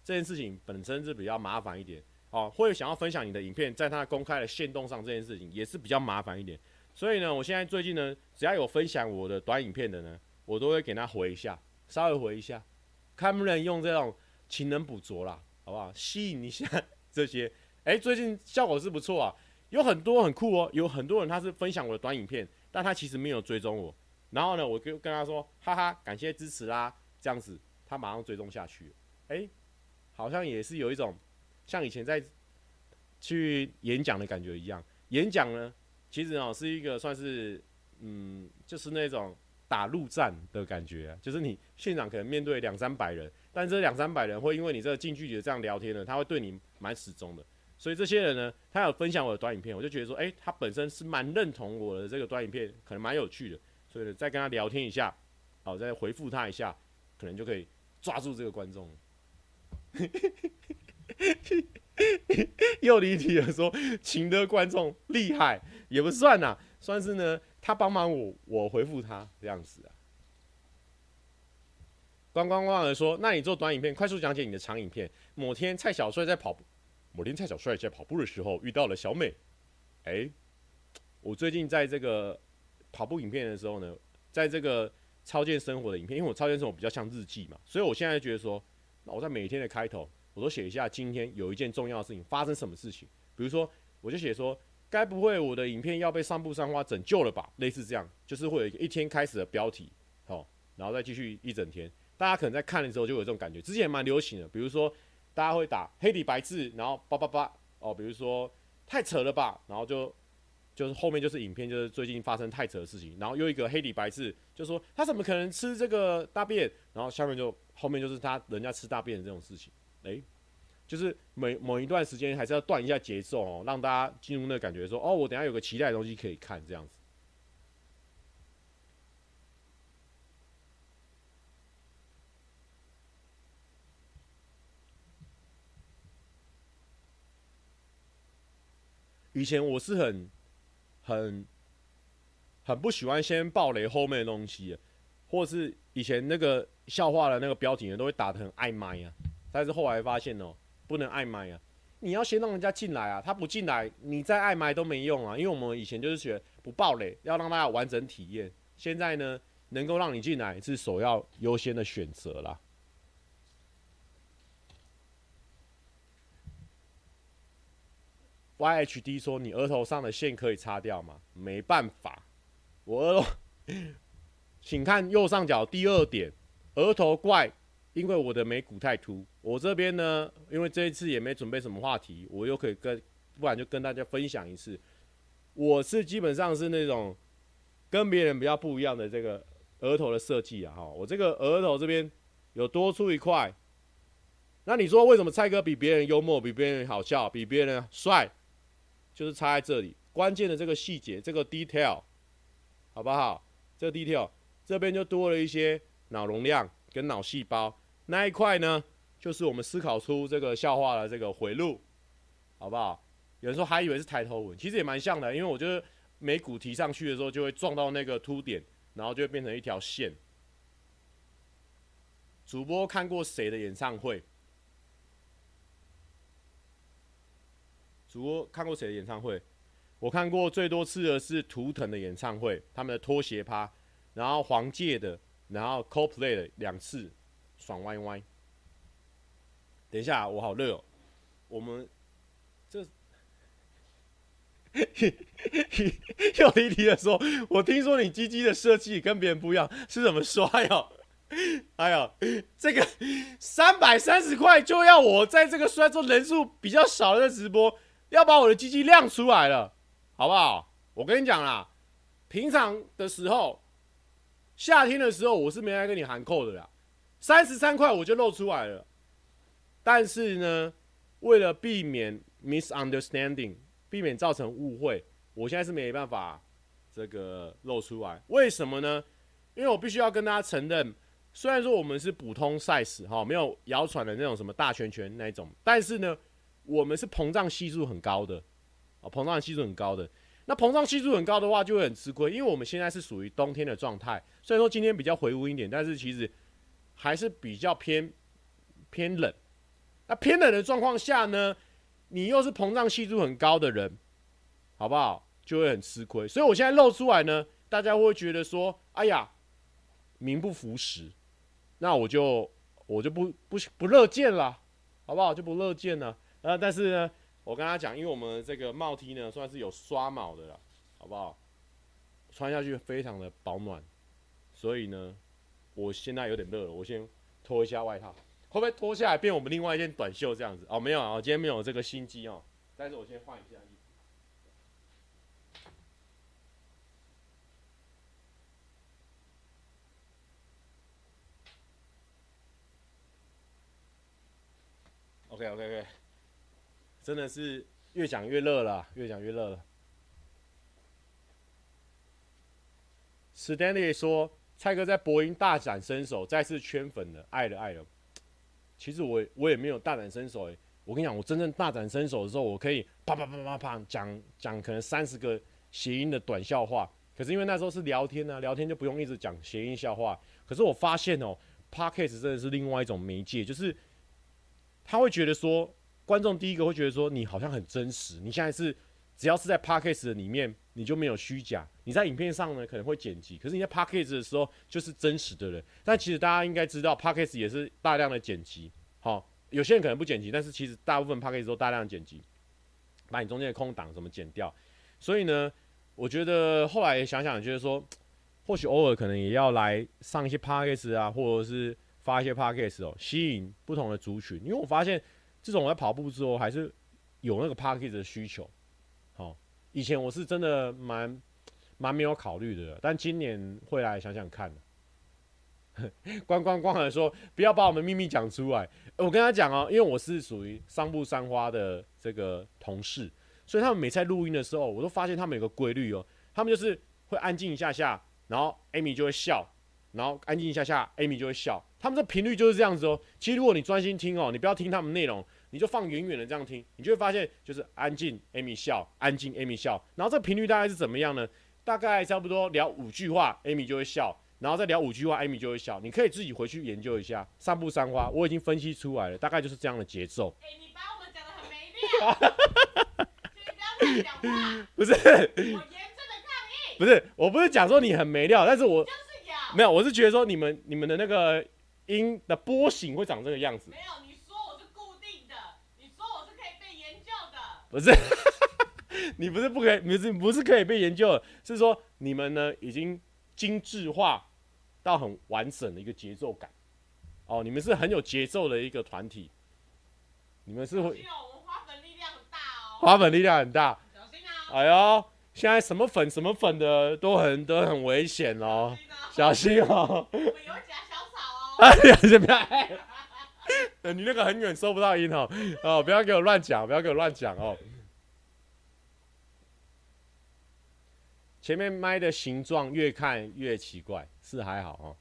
这件事情本身是比较麻烦一点，哦，会想要分享你的影片在他公开的限动上，这件事情也是比较麻烦一点。所以呢，我现在最近呢，只要有分享我的短影片的呢，我都会给他回一下，稍微回一下，看能不能用这种勤能补拙啦，好不好？吸引一下这些，哎，最近效果是不错啊，有很多很酷哦，有很多人他是分享我的短影片，但他其实没有追踪我，然后呢，我就跟他说，哈哈，感谢支持啦，这样子，他马上追踪下去，哎。好像也是有一种像以前在去演讲的感觉一样。演讲呢，其实哦是一个算是嗯，就是那种打陆战的感觉，就是你现场可能面对两三百人，但这两三百人会因为你这个近距离的这样聊天呢，他会对你蛮始终的。所以这些人呢，他有分享我的短影片，我就觉得说，哎、他本身是蛮认同我的这个短影片，可能蛮有趣的，所以呢，再跟他聊天一下，好，再回复他一下，可能就可以抓住这个观众。又离题了，说请的观众厉害也不算呐，算是呢，他帮忙我，我回复他这样子啊。咣咣咣的说，那你做短影片，快速讲解你的长影片。某天蔡小帅在跑步。某天蔡小帅在跑步的时候遇到了小美，哎、我最近在这个跑步影片的时候呢，在这个超健生活的影片，因为我超健生活比较像日记嘛，所以我现在觉得说，我在每天的开头，我都写一下今天有一件重要的事情发生什么事情，比如说我就写说，该不会我的影片要被散步三花拯救了吧？类似这样，就是会有一个一天开始的标题，好，然后再继续一整天，大家可能在看的时候就有这种感觉，之前蛮流行的，比如说。大家会打黑底白字，然后叭叭叭哦，比如说太扯了吧，然后就就是后面就是影片，就是最近发生太扯的事情，然后又一个黑底白字，就说他怎么可能吃这个大便，然后下面就后面就是他人家吃大便的这种事情，诶，就是每某一段时间还是要断一下节奏哦，让大家进入那个感觉，说哦，我等下有个期待的东西可以看这样子。以前我是很、很、很不喜欢先爆雷后面的东西，或是以前那个笑话的那个标题，都会打得很爱麦啊。但是后来发现哦，不能爱麦啊，你要先让人家进来啊，他不进来，你再爱麦都没用啊。因为我们以前就是学不爆雷，要让大家完整体验。现在呢，能够让你进来是首要优先的选择啦。YHD 说：“你额头上的线可以擦掉吗？”没办法，我额，请看右上角第二点，额头怪，因为我的眉骨太凸。我这边呢，因为这一次也没准备什么话题，我又可以跟，不然就跟大家分享一次。我是基本上是那种跟别人比较不一样的这个额头的设计啊，哈，我这个额头这边有多出一块。那你说为什么蔡哥比别人幽默，比别人好笑，比别人帅？就是插在这里，关键的这个细节，这个 detail，好不好？这个 detail 这边就多了一些脑容量跟脑细胞，那一块呢，就是我们思考出这个笑话的这个回路，好不好？有人说还以为是抬头纹，其实也蛮像的，因为我觉得眉骨提上去的时候，就会撞到那个凸点，然后就会变成一条线。主播看过谁的演唱会？主播看过谁的演唱会？我看过最多次的是图腾的演唱会，他们的拖鞋趴，然后黄玠的，然后 Coldplay 的两次，爽歪歪。等一下，我好热哦。我们这 又离题的说，我听说你鸡鸡的设计跟别人不一样，是怎么说？哎呦，哎呦，这个三百三十块就要我在这个虽然说人数比较少的直播。要把我的鸡鸡亮出来了，好不好？我跟你讲啦，平常的时候，夏天的时候，我是没来跟你含扣的啦，三十三块我就露出来了。但是呢，为了避免 misunderstanding，避免造成误会，我现在是没办法这个露出来。为什么呢？因为我必须要跟大家承认，虽然说我们是普通 size 哈，没有谣传的那种什么大圈圈那一种，但是呢。我们是膨胀系数很高的，啊，膨胀系数很高的。那膨胀系数很高的话，就会很吃亏，因为我们现在是属于冬天的状态。虽然说今天比较回温一点，但是其实还是比较偏偏冷。那偏冷的状况下呢，你又是膨胀系数很高的人，好不好？就会很吃亏。所以我现在露出来呢，大家会觉得说：“哎呀，名不符实。”那我就我就不不不乐见了，好不好？就不乐见了。啊但是呢我跟他讲因为我们这个帽 t 呢算是有刷毛的了好不好？穿下去非常的保暖所以呢我现在有点热了我先脱一下外套。会不会脱下来变我们另外一件短袖这样子？哦没有啊今天没有这个心机哦但是我先换一下衣服。Ok ok ok 真的是越讲越热了，越讲越热了。Stanley 说：“蔡哥在博音大展身手，再次圈粉了，爱了爱了。”其实我我也没有大展身手诶，我跟你讲，我真正大展身手的时候，我可以啪啪啪啪啪讲讲可能三十个谐音的短笑话。可是因为那时候是聊天呢、啊，聊天就不用一直讲谐音笑话。可是我发现哦，Podcast 真的是另外一种媒介，就是他会觉得说，观众第一个会觉得说你好像很真实，你现在是只要是在 Podcast 的里面。你就没有虚假，你在影片上呢可能会剪辑，可是你在 Podcast 的时候就是真实的人。但其实大家应该知道，Podcast 也是大量的剪辑。好，有些人可能不剪辑，但是其实大部分 Podcast 都大量剪辑，把你中间的空档怎么剪掉。所以呢，我觉得后来想想，觉得说，或许偶尔可能也要来上一些 Podcast 啊，或者是发一些 Podcast 哦，吸引不同的族群。因为我发现，这种我在跑步之后还是有那个 Podcast 的需求。好以前我是真的蛮蛮没有考虑的，但今年会来想想看。关关关的说，不要把我们秘密讲出来。我跟他讲哦，因为我是属于桑布三花的这个同事，所以他们每次在录音的时候，我都发现他们有个规律哦，他们就是会安静一下下，然后 Amy 就会笑，然后安静一下下，Amy 就会笑。他们的频率就是这样子哦。其实如果你专心听哦，你不要听他们内容。你就放远远的这样听，你就会发现就是安静，Amy 笑，安静，Amy 笑。然后这个频率大概是怎么样呢？大概差不多聊五句话，Amy 就会笑，然后再聊五句话，Amy 就会笑。你可以自己回去研究一下，三步三花，我已经分析出来了，大概就是这样的节奏。哎、欸，你把我们讲得很没料，请你不要讲话。不是，我严正的抗议。不是，我不是讲说你很没料，但是我就是有，没有，我是觉得说你们你们的那个音的波形会长这个样子。没有。不是，你不是不可以，你是不是可以被研究的？是说你们呢已经精致化到很完整的一个节奏感哦，你们是很有节奏的一个团体，你们是会。我们花粉力量很大哦。花粉力量很大。小心啊！哎呦，现在什么粉什么粉的都很都很危险哦，小心哦。我们有假小草哦。哎呀，怎么样？你那个很远收不到音哦，哦，不要给我乱讲，不要给我乱讲哦。前面麦的形状越看越奇怪，是还好哦。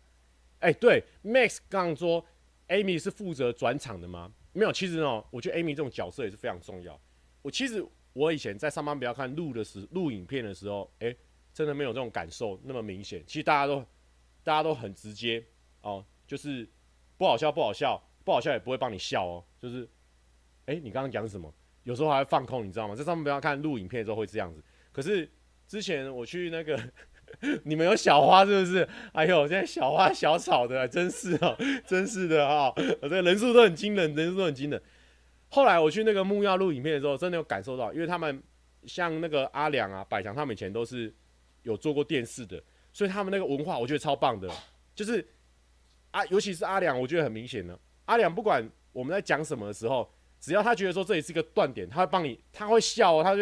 哎、对，Max 刚说 Amy 是负责转场的吗？没有，其实哦，我觉得 Amy 这种角色也是非常重要。我其实我以前在上班不要看录的时录影片的时候，哎、真的没有这种感受那么明显。其实大家都大家都很直接哦，就是不好笑不好笑。不好笑也不会帮你笑哦，就是，哎、你刚刚讲什么？有时候还会放空，你知道吗？在上面不要看录影片的时候会这样子。可是之前我去那个，你们有小花是不是？哎呦，现在小花小草的，真是哦，真是的哦，我这人数都很惊人，人数都很惊人。后来我去那个木曜录影片的时候，真的有感受到，因为他们像那个阿良啊、百强，他们以前都是有做过电视的，所以他们那个文化我觉得超棒的，就是啊，尤其是阿良，我觉得很明显呢。阿良不管我们在讲什么的时候，只要他觉得说这里是一个断点，他会帮你，他会笑，他就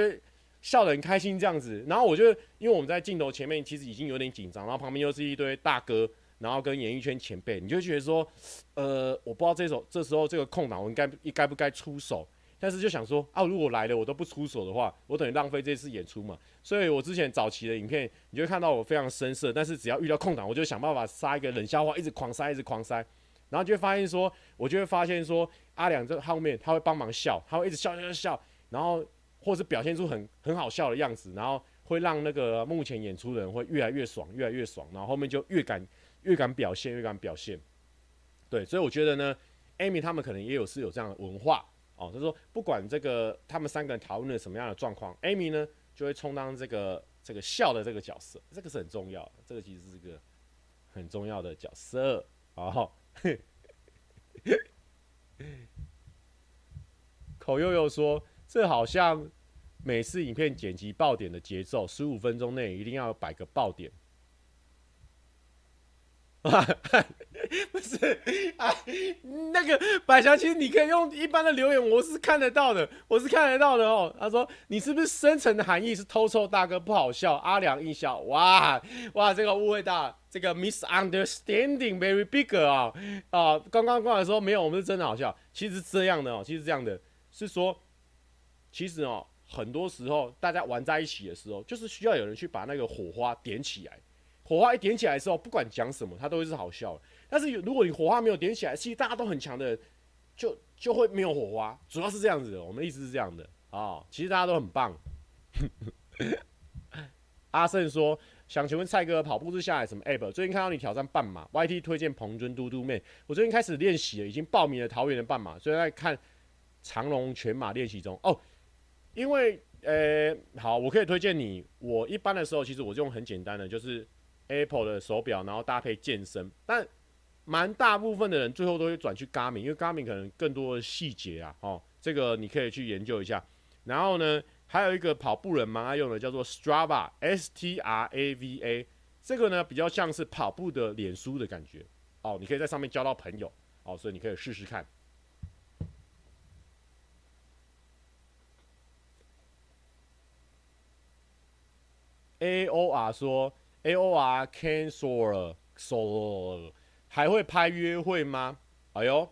笑得很开心这样子。然后我就因为我们在镜头前面其实已经有点紧张，然后旁边又是一堆大哥，然后跟演艺圈前辈，你就觉得说，呃，我不知道这时候这时候这个空档我应该应该不该出手，但是就想说啊，如果来了我都不出手的话，我等于浪费这次演出嘛。所以我之前早期的影片，你就看到我非常生涩，但是只要遇到空档，我就想办法塞一个冷笑话，一直狂塞，一直狂塞。然后就会发现说，我就会发现说，阿良这后面他会帮忙笑，他会一直笑笑笑，然后或是表现出很很好笑的样子，然后会让那个目前演出的人会越来越爽，越来越爽，然后后面就越敢越敢表现，越敢表现。对，所以我觉得呢，Amy 他们可能也有是有这样的文化哦，就是说不管这个他们三个人讨论了什么样的状况，Amy 呢就会充当这个这个笑的这个角色，这个是很重要的，这个其实是一个很重要的角色，哦。口又又说：“这好像每次影片剪辑爆点的节奏，十五分钟内一定要摆个爆点。不是啊，那个百祥，其实你可以用一般的留言，我是看得到的，我是看得到的哦。他说你是不是深层的含义是偷臭大哥不好笑？阿良一笑，哇哇，这个误会大，这个 misunderstanding very big 啊啊！刚刚过来说没有，我们是真的好笑。其实这样的哦，其实这样的是说，其实哦，很多时候大家玩在一起的时候，就是需要有人去把那个火花点起来。火花一点起来的时候，不管讲什么，它都会是好笑。但是如果你火花没有点起来，其实大家都很强的人，就就会没有火花。主要是这样子的，我们的意思是这样的啊、其实大家都很棒。阿胜说：“想请问蔡哥，跑步是下载什么 app？最近看到你挑战半马，YT 推荐彭尊嘟嘟妹。我最近开始练习了，已经报名了桃园的半马，所以在看长龙全马练习中。哦，因为呃，好，我可以推荐你。我一般的时候，其实我就用很简单的，就是。” Apple 的手表，然后搭配健身，但蛮大部分的人最后都会转去 Garmin，因为 Garmin 可能更多的细节啊，哦，这个你可以去研究一下。然后呢，还有一个跑步人蛮爱用的，叫做 Strava，S T R A V A，这个呢比较像是跑步的脸书的感觉，哦，你可以在上面交到朋友，哦，所以你可以试试看。A O R 说。A O R cancel so 还会拍约会吗？哎呦，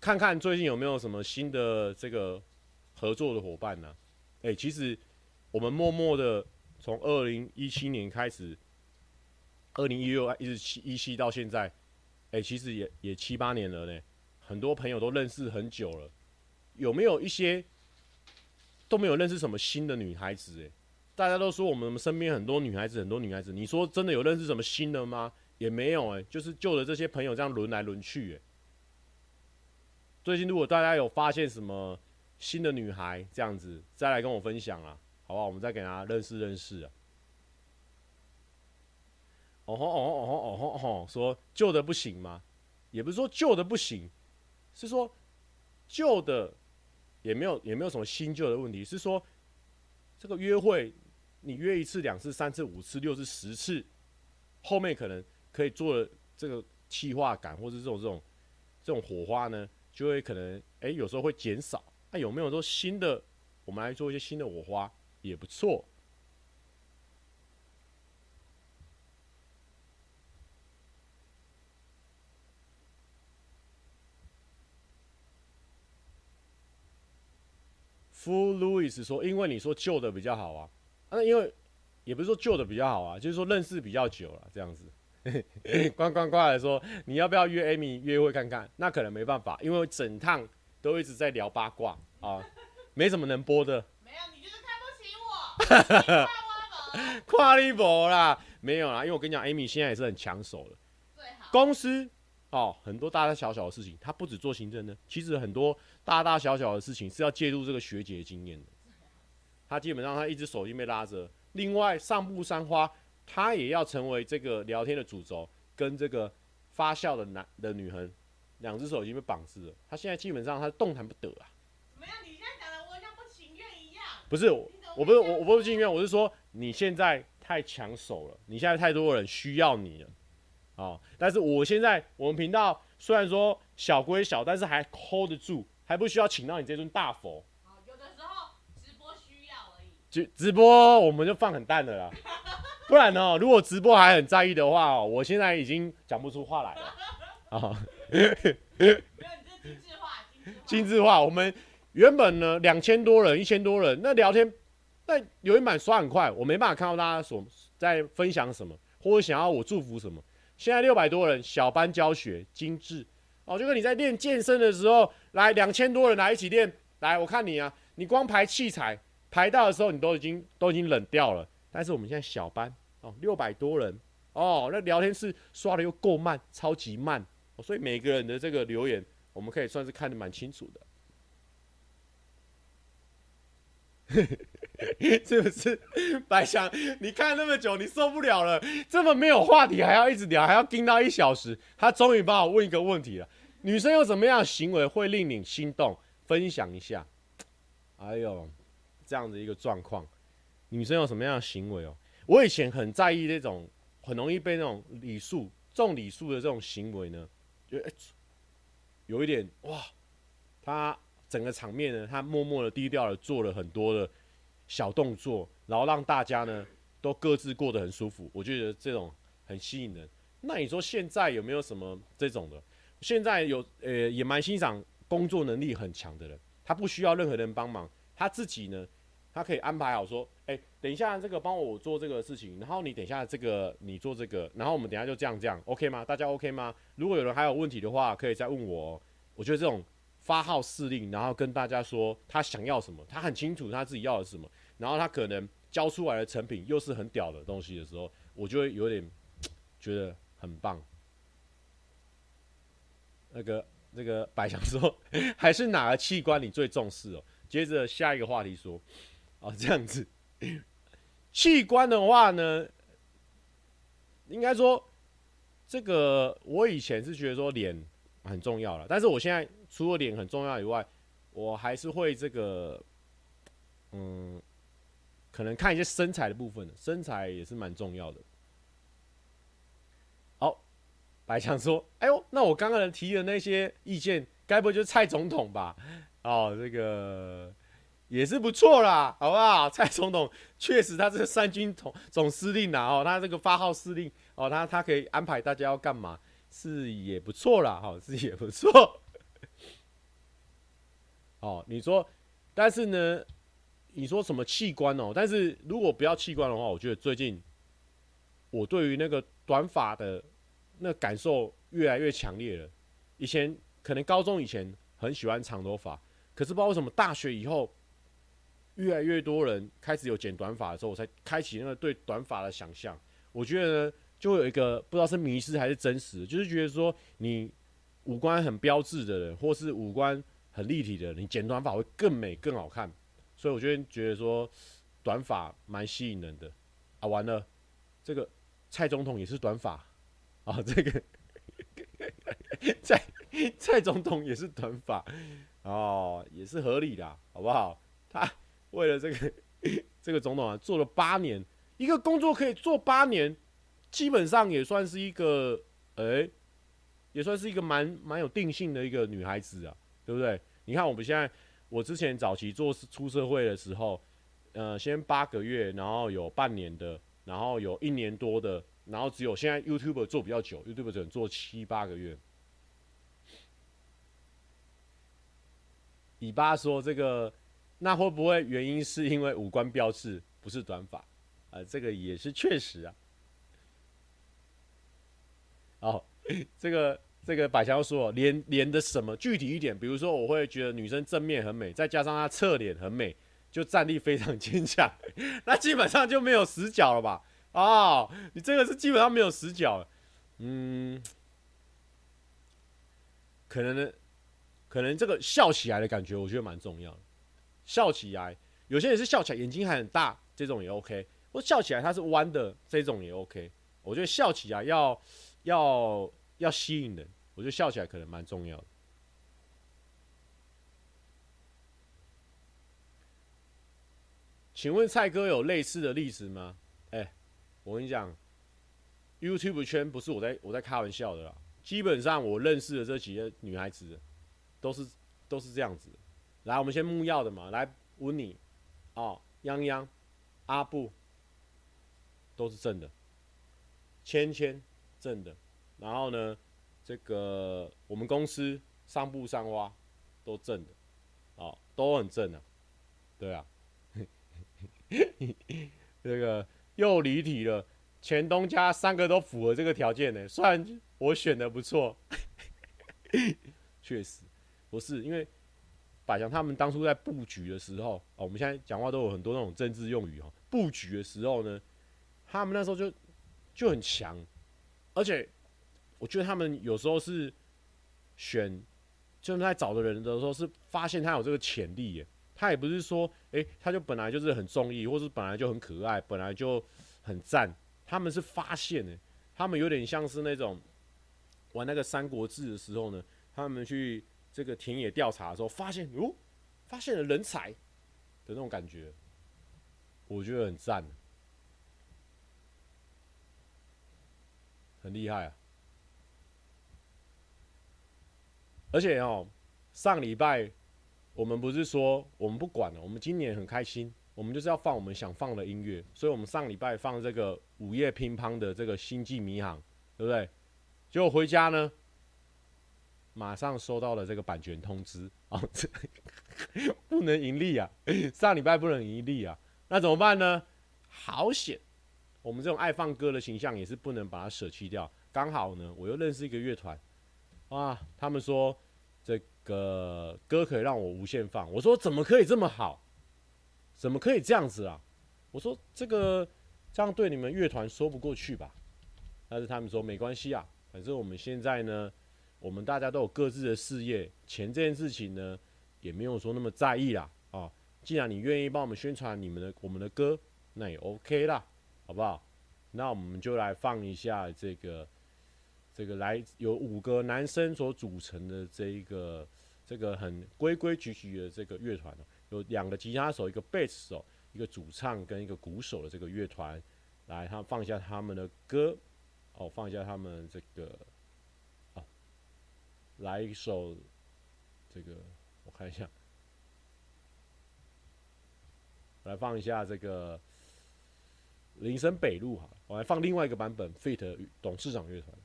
看看最近有没有什么新的这个合作的伙伴呢、哎、其实我们默默的从二零一七年开始，二零一六一直七一七到现在，哎、其实也也七八年了呢。很多朋友都认识很久了，有没有一些都没有认识什么新的女孩子、欸？哎。大家都说我们身边很多女孩子，很多女孩子。你说真的有认识什么新的吗？也没有哎、就是旧的这些朋友这样轮来轮去哎、最近如果大家有发现什么新的女孩这样子，再来跟我分享啊，好不好？我们再给大家认识认识啊。哦吼哦吼哦吼哦吼哦吼，说旧的不行吗？也不是说旧的不行，是说旧的也没有也没有什么新旧的问题，是说这个约会。你约一次、两次、三次、五次、六次、十次，后面可能可以做的这个气化感，或是这种这种这种火花呢，就会可能哎、有时候会减少。那、有没有说新的？我们来做一些新的火花也不错。Full Louis 说：“因为你说旧的比较好啊。”那因为也不是说旧的比较好啊，就是说认识比较久了这样子。关关关来说，你要不要约 Amy 约会看看？那可能没办法，因为整趟都一直在聊八卦啊，没什么能播的。没有，你就是看不起我。夸你博啦，没有啦，因为我跟你讲，Amy 现在也是很抢手的。公司哦，很多大大小小的事情，他不止做行政的，其实很多大大小小的事情是要借助这个学姐的经验的。他基本上他一只手已经被拉着，另外上部山花，他也要成为这个聊天的主轴，跟这个发笑的男的女横，两只手已经被绑住了。他现在基本上他动弹不得啊。怎么样？你现在讲的我像不情愿一样。不是，我不是我我不是情愿，我是说你现在太抢手了，你现在太多人需要你了啊、哦。但是我现在我们频道虽然说小归小，但是还 hold 得住，还不需要请到你这尊大佛。直直播我们就放很淡的啦，不然呢，如果直播还很在意的话，我现在已经讲不出话来了 啊。精致化，我们原本呢两千多人，一千多人，那聊天，那有一版刷很快，我没办法看到大家所在分享什么，或者想要我祝福什么。现在六百多人，小班教学，精致哦，就跟你在练健身的时候，来两千多人来一起练，来我看你啊，你光排器材。排到的时候，你都已经都已经冷掉了。但是我们现在小班哦，六百多人哦，那聊天室刷的又够慢，超级慢，所以每个人的这个留言，我们可以算是看得蛮清楚的。是不是？白翔，你看那么久，你受不了了，这么没有话题还要一直聊，还要盯到一小时。他终于帮我问一个问题了：女生有什么样的行为会令你心动？分享一下。哎呦。这样的一个状况，女生有什么样的行为哦？我以前很在意那种很容易被那种礼数重礼数的这种行为呢，就、欸、有一点哇，他整个场面呢，他默默的低调的做了很多的小动作，然后让大家呢都各自过得很舒服。我觉得这种很吸引人。那你说现在有没有什么这种的？现在有呃、也蛮欣赏工作能力很强的人，他不需要任何人帮忙，他自己呢，他可以安排好说，哎、等一下这个帮我做这个事情，然后你等一下这个你做这个，然后我们等一下就这样这样，OK 吗？大家 OK 吗？如果有人还有问题的话，可以再问我。我觉得这种发号施令，然后跟大家说他想要什么，他很清楚他自己要的是什么，然后他可能交出来的成品又是很屌的东西的时候，我就会有点觉得。很棒。那个那个百祥说，还是哪个器官你最重视哦？接着下一个话题说，哦 这样子，器官的话呢，应该说这个我以前是觉得说脸很重要了，但是我现在除了脸很重要以外，我还是会这个，嗯，可能看一些身材的部分，身材也是蛮重要的。好白强说：“哎呦，那我刚刚提的那些意见，该不会就是蔡总统吧？哦，这个也是不错啦，好不好？蔡总统确实他这个三军统总司令呐，哦，他这个发号施令，哦，他他可以安排大家要干嘛，是也不错啦，哈，是也不错。哦，你说，但是呢，你说什么器官哦？但是如果不要器官的话，我觉得最近我对于那个短发的。”那感受越来越强烈了。以前可能高中以前很喜欢长头发，可是不知道为什么大学以后，越来越多人开始有剪短发的时候，我才开启那个对短发的想象。我觉得呢，就会有一个不知道是迷失还是真实，就是觉得说你五官很标致的人，或是五官很立体的人，你剪短发会更美更好看。所以我觉得觉得说短发蛮吸引人的啊。完了，这个蔡总统也是短发。啊、这个蔡蔡总统也是短发，哦，也是合理的，好不好？他 为了这个 这个总统啊，做了八年，一个工作可以做八年，基本上也算是一个，哎、也算是一个蛮蛮有定性的一个女孩子啊，对不对？你看我们现在，我之前早期做出社会的时候，呃，先八个月，然后有半年的，然后有一年多的。然后只有现在 YouTube 做比较久，YouTube 只能做七八个月。尾巴说这个，那会不会原因是因为五官标志，不是短发？啊、这个也是确实啊。哦，这个这个百强说脸脸的什么具体一点？比如说我会觉得女生正面很美，再加上她侧脸很美，就战力非常坚强，那基本上就没有死角了吧？哦，你这个是基本上没有死角，嗯，可能呢，可能这个笑起来的感觉，我觉得蛮重要的。笑起来，有些人是笑起来眼睛还很大，这种也 OK；或笑起来它是弯的，这种也 OK。我觉得笑起来要要要吸引人，我觉得笑起来可能蛮重要的。请问蔡哥有类似的例子吗？哎我跟你讲，YouTube 圈不是我在我在开玩笑的啦。基本上我认识的这几个女孩子，都是都是这样子。来，我们先木曜的嘛，来温妮，哦，泱泱，阿布，都是正的。芊芊，正的。然后呢，这个我们公司上布上挖，都正的，哦，都很正的，对啊，这个。又离题了，前东家三个都符合这个条件呢，算我选的不错，确实不是因为百强他们当初在布局的时候，哦，我们现在讲话都有很多那种政治用语哈，布局的时候呢，他们那时候就就很强，而且我觉得他们有时候是选，就是在找的人的时候是发现他有这个潜力耶。他也不是说，哎、他就本来就是很中意，或是本来就很可爱，本来就很赞。他们是发现的，他们有点像是那种玩那个《三国志》的时候呢，他们去这个田野调查的时候发现哦发现了人才的那种感觉。我觉得很赞。很厉害啊。而且哦上礼拜我们不是说我们不管了我们今年很开心我们就是要放我们想放的音乐所以我们上礼拜放这个午夜乒乓的这个星际迷航对不对？结果回家呢马上收到了这个版权通知啊，这 不能盈利啊，上礼拜不能盈利啊，那怎么办呢？好险，我们这种爱放歌的形象也是不能把它舍弃掉。刚好呢，我又认识一个乐团，啊，他们说这个歌可以让我无限放。我说怎么可以这么好？怎么可以这样子啊？我说这个这样对你们乐团说不过去吧？但是他们说没关系啊，反正我们现在呢，我们大家都有各自的事业，钱这件事情呢也没有说那么在意啦。啊，既然你愿意帮我们宣传你们的我们的歌，那也 OK 啦，好不好？那我们就来放一下这个。这个来由五个男生所组成的这一个这个很规规矩矩的这个乐团，有两个吉他手、一个贝斯手、一个主唱跟一个鼓手的这个乐团，来，他放一下他们的歌，哦，放一下他们这个，来一首这个，我看一下，来放一下这个林森北路哈，我来放另外一个版本，Feat. 董事长乐团。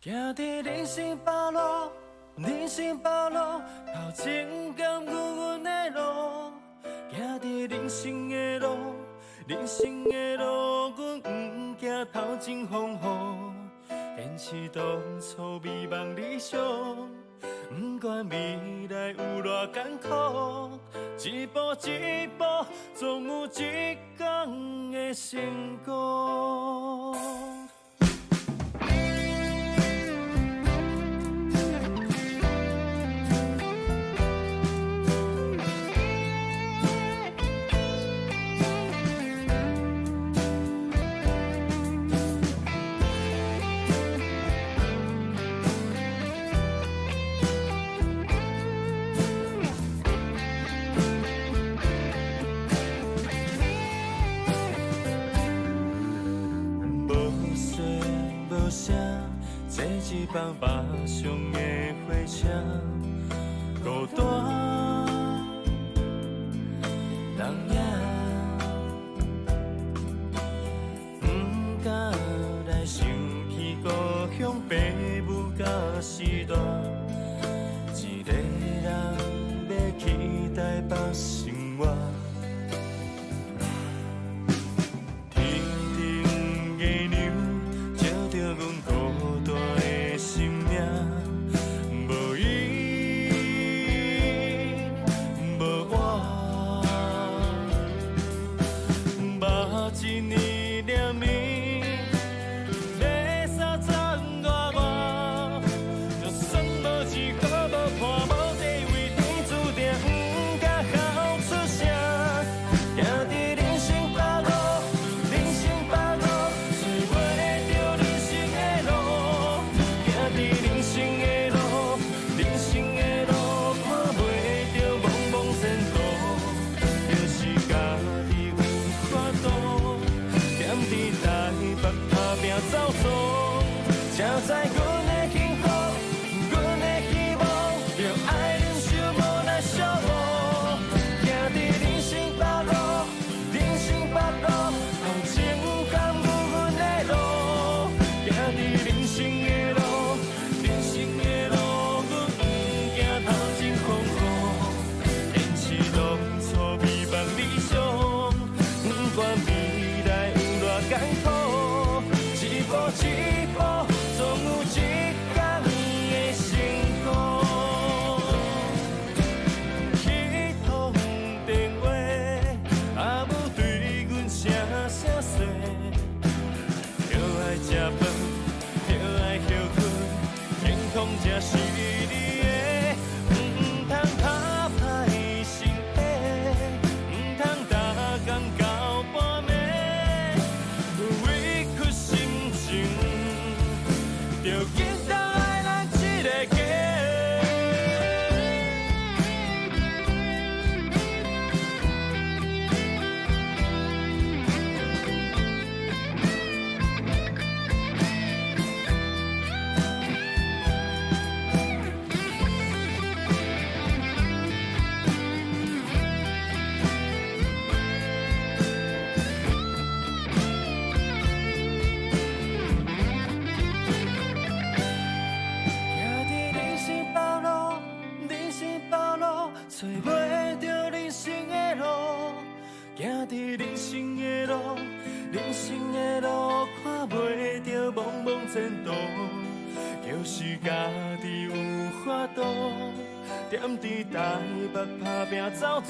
行伫人生道路，人生道路，头前甘阮阮的路。行伫人生的路，人生的路，头前风雨。坚持当初美梦理想，不管未来有偌艰苦，一步一步，总有一天会成功。放北上的火车，孤单人影，不敢来想起故乡父母甲时代，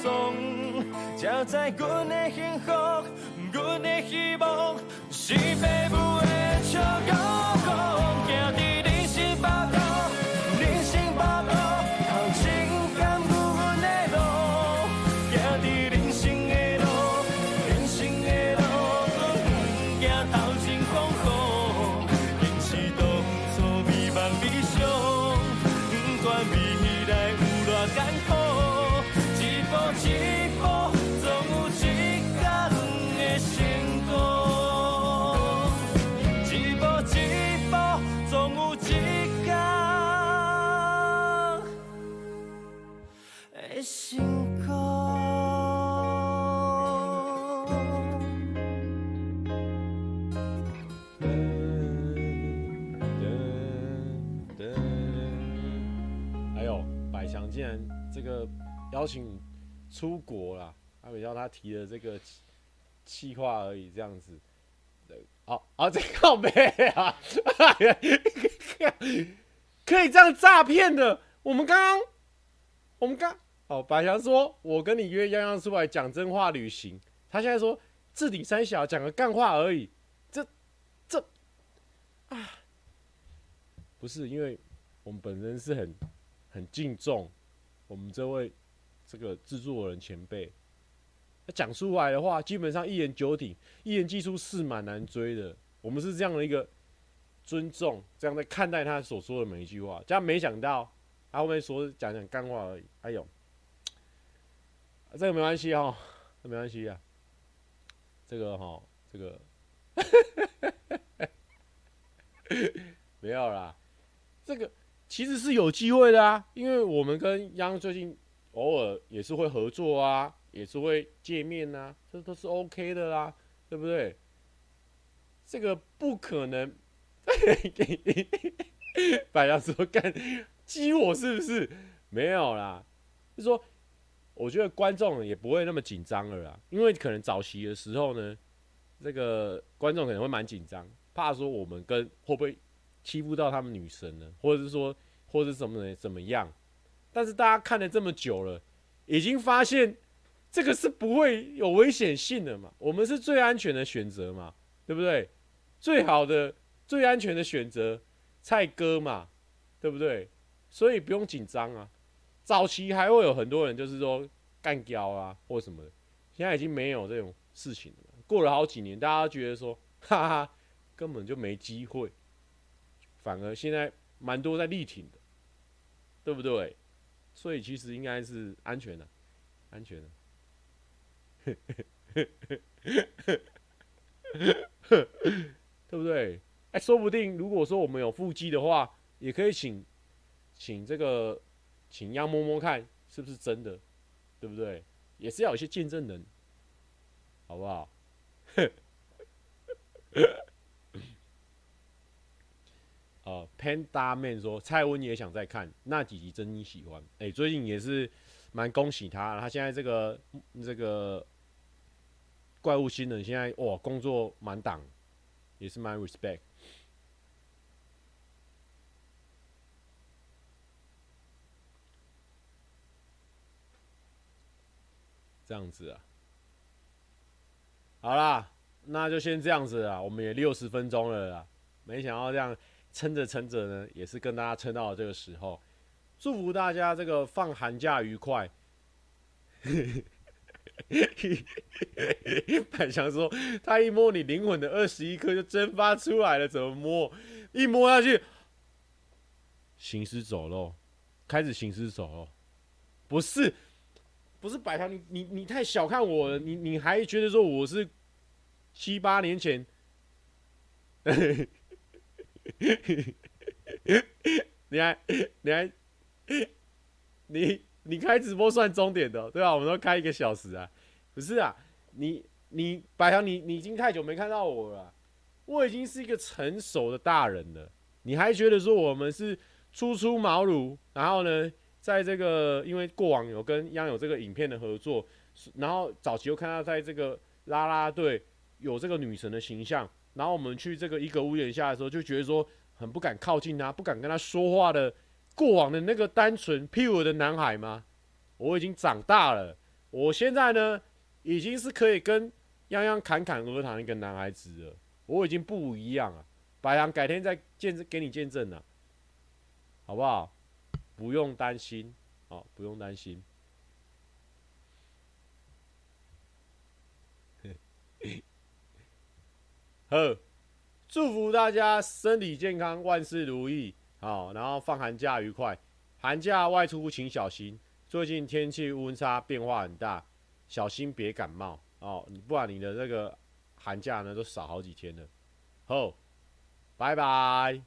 拼走总，才知阮的幸福，邀请出国啦，阿美叫他提的这个企划而已，这样子。哦哦，这靠北啊！可以这样诈骗的？我们刚刚，我们刚哦，白翔说，我跟你约洋洋出来讲真话旅行。他现在说置顶三小讲个干话而已，这这啊，不是因为我们本身是很很敬重。我们这位这个制作人前辈，他讲出来的话，基本上一言九鼎，一言既出，驷马难追的。我们是这样的一个尊重，这样在看待他所说的每一句话。这样没想到，他后面说讲讲干话而已。哎呦，这个没关系哈，这没关系啊。这个哈，这个 没有啦，这个。其实是有机会的啊，因为我们跟央最近偶尔也是会合作啊，也是会见面啊，这都是 OK 的啦，对不对？这个不可能，白羊说干激我是不是？没有啦，就说，我觉得观众也不会那么紧张了啦，因为可能早期的时候呢，这个观众可能会蛮紧张，怕说我们跟会不会。欺负到他们女神呢，或者是说，或者是什么怎么样？但是大家看了这么久了，已经发现这个是不会有危险性的嘛？我们是最安全的选择嘛？对不对？最好的、最安全的选择，蔡哥嘛？对不对？所以不用紧张啊。早期还会有很多人就是说干譙啊，或什么的，现在已经没有这种事情了。过了好几年，大家觉得说，哈哈，根本就没机会。反而现在蛮多在力挺的，对不对？所以其实应该是安全的，安全的，对不对？哎，说不定如果说我们有腹肌的话，也可以请请这个请央摸摸看是不是真的，对不对？也是要有些见证人，好不好？呃，Panda Man 说蔡温也想再看那几集，真喜欢。哎、最近也是蛮恭喜他，他现在这个这个怪物新人现在哇工作满档，也是蛮 respect。这样子啊，好啦，那就先这样子啊，我们也六十分钟了啦，没想到这样。撑着撑着呢，也是跟大家撑到了这个时候，祝福大家这个放寒假愉快。百强说，他一摸你灵魂的二十一颗就蒸发出来了，怎么摸？一摸下去，行尸走肉，开始行尸走肉。不是，不是百强，你你你太小看我了，你你还觉得说我是七八年前？你还你还你你开直播算终点的，对吧？我们都开一个小时啊，不是啊？你你白羊，你你已经太久没看到我了，我已经是一个成熟的大人了，你还觉得说我们是初出茅庐？然后呢，在这个因为过往有跟央有这个影片的合作，然后早期又看到在这个拉拉队有这个女神的形象，然后我们去这个一个屋檐下的时候，就觉得说很不敢靠近他，不敢跟他说话的过往的那个单纯 pure 的男孩吗？我已经长大了，我现在呢，已经是可以跟泱泱侃侃而谈一个男孩子了，我已经不一样了。白羊改天再见证，给你见证了，好不好？不用担心，哦，不用担心。呵，祝福大家身体健康，万事如意，好，然后放寒假愉快。寒假外出请小心，最近天气温差变化很大，小心别感冒哦。不然你的那个寒假呢，都少好几天了。好。拜拜。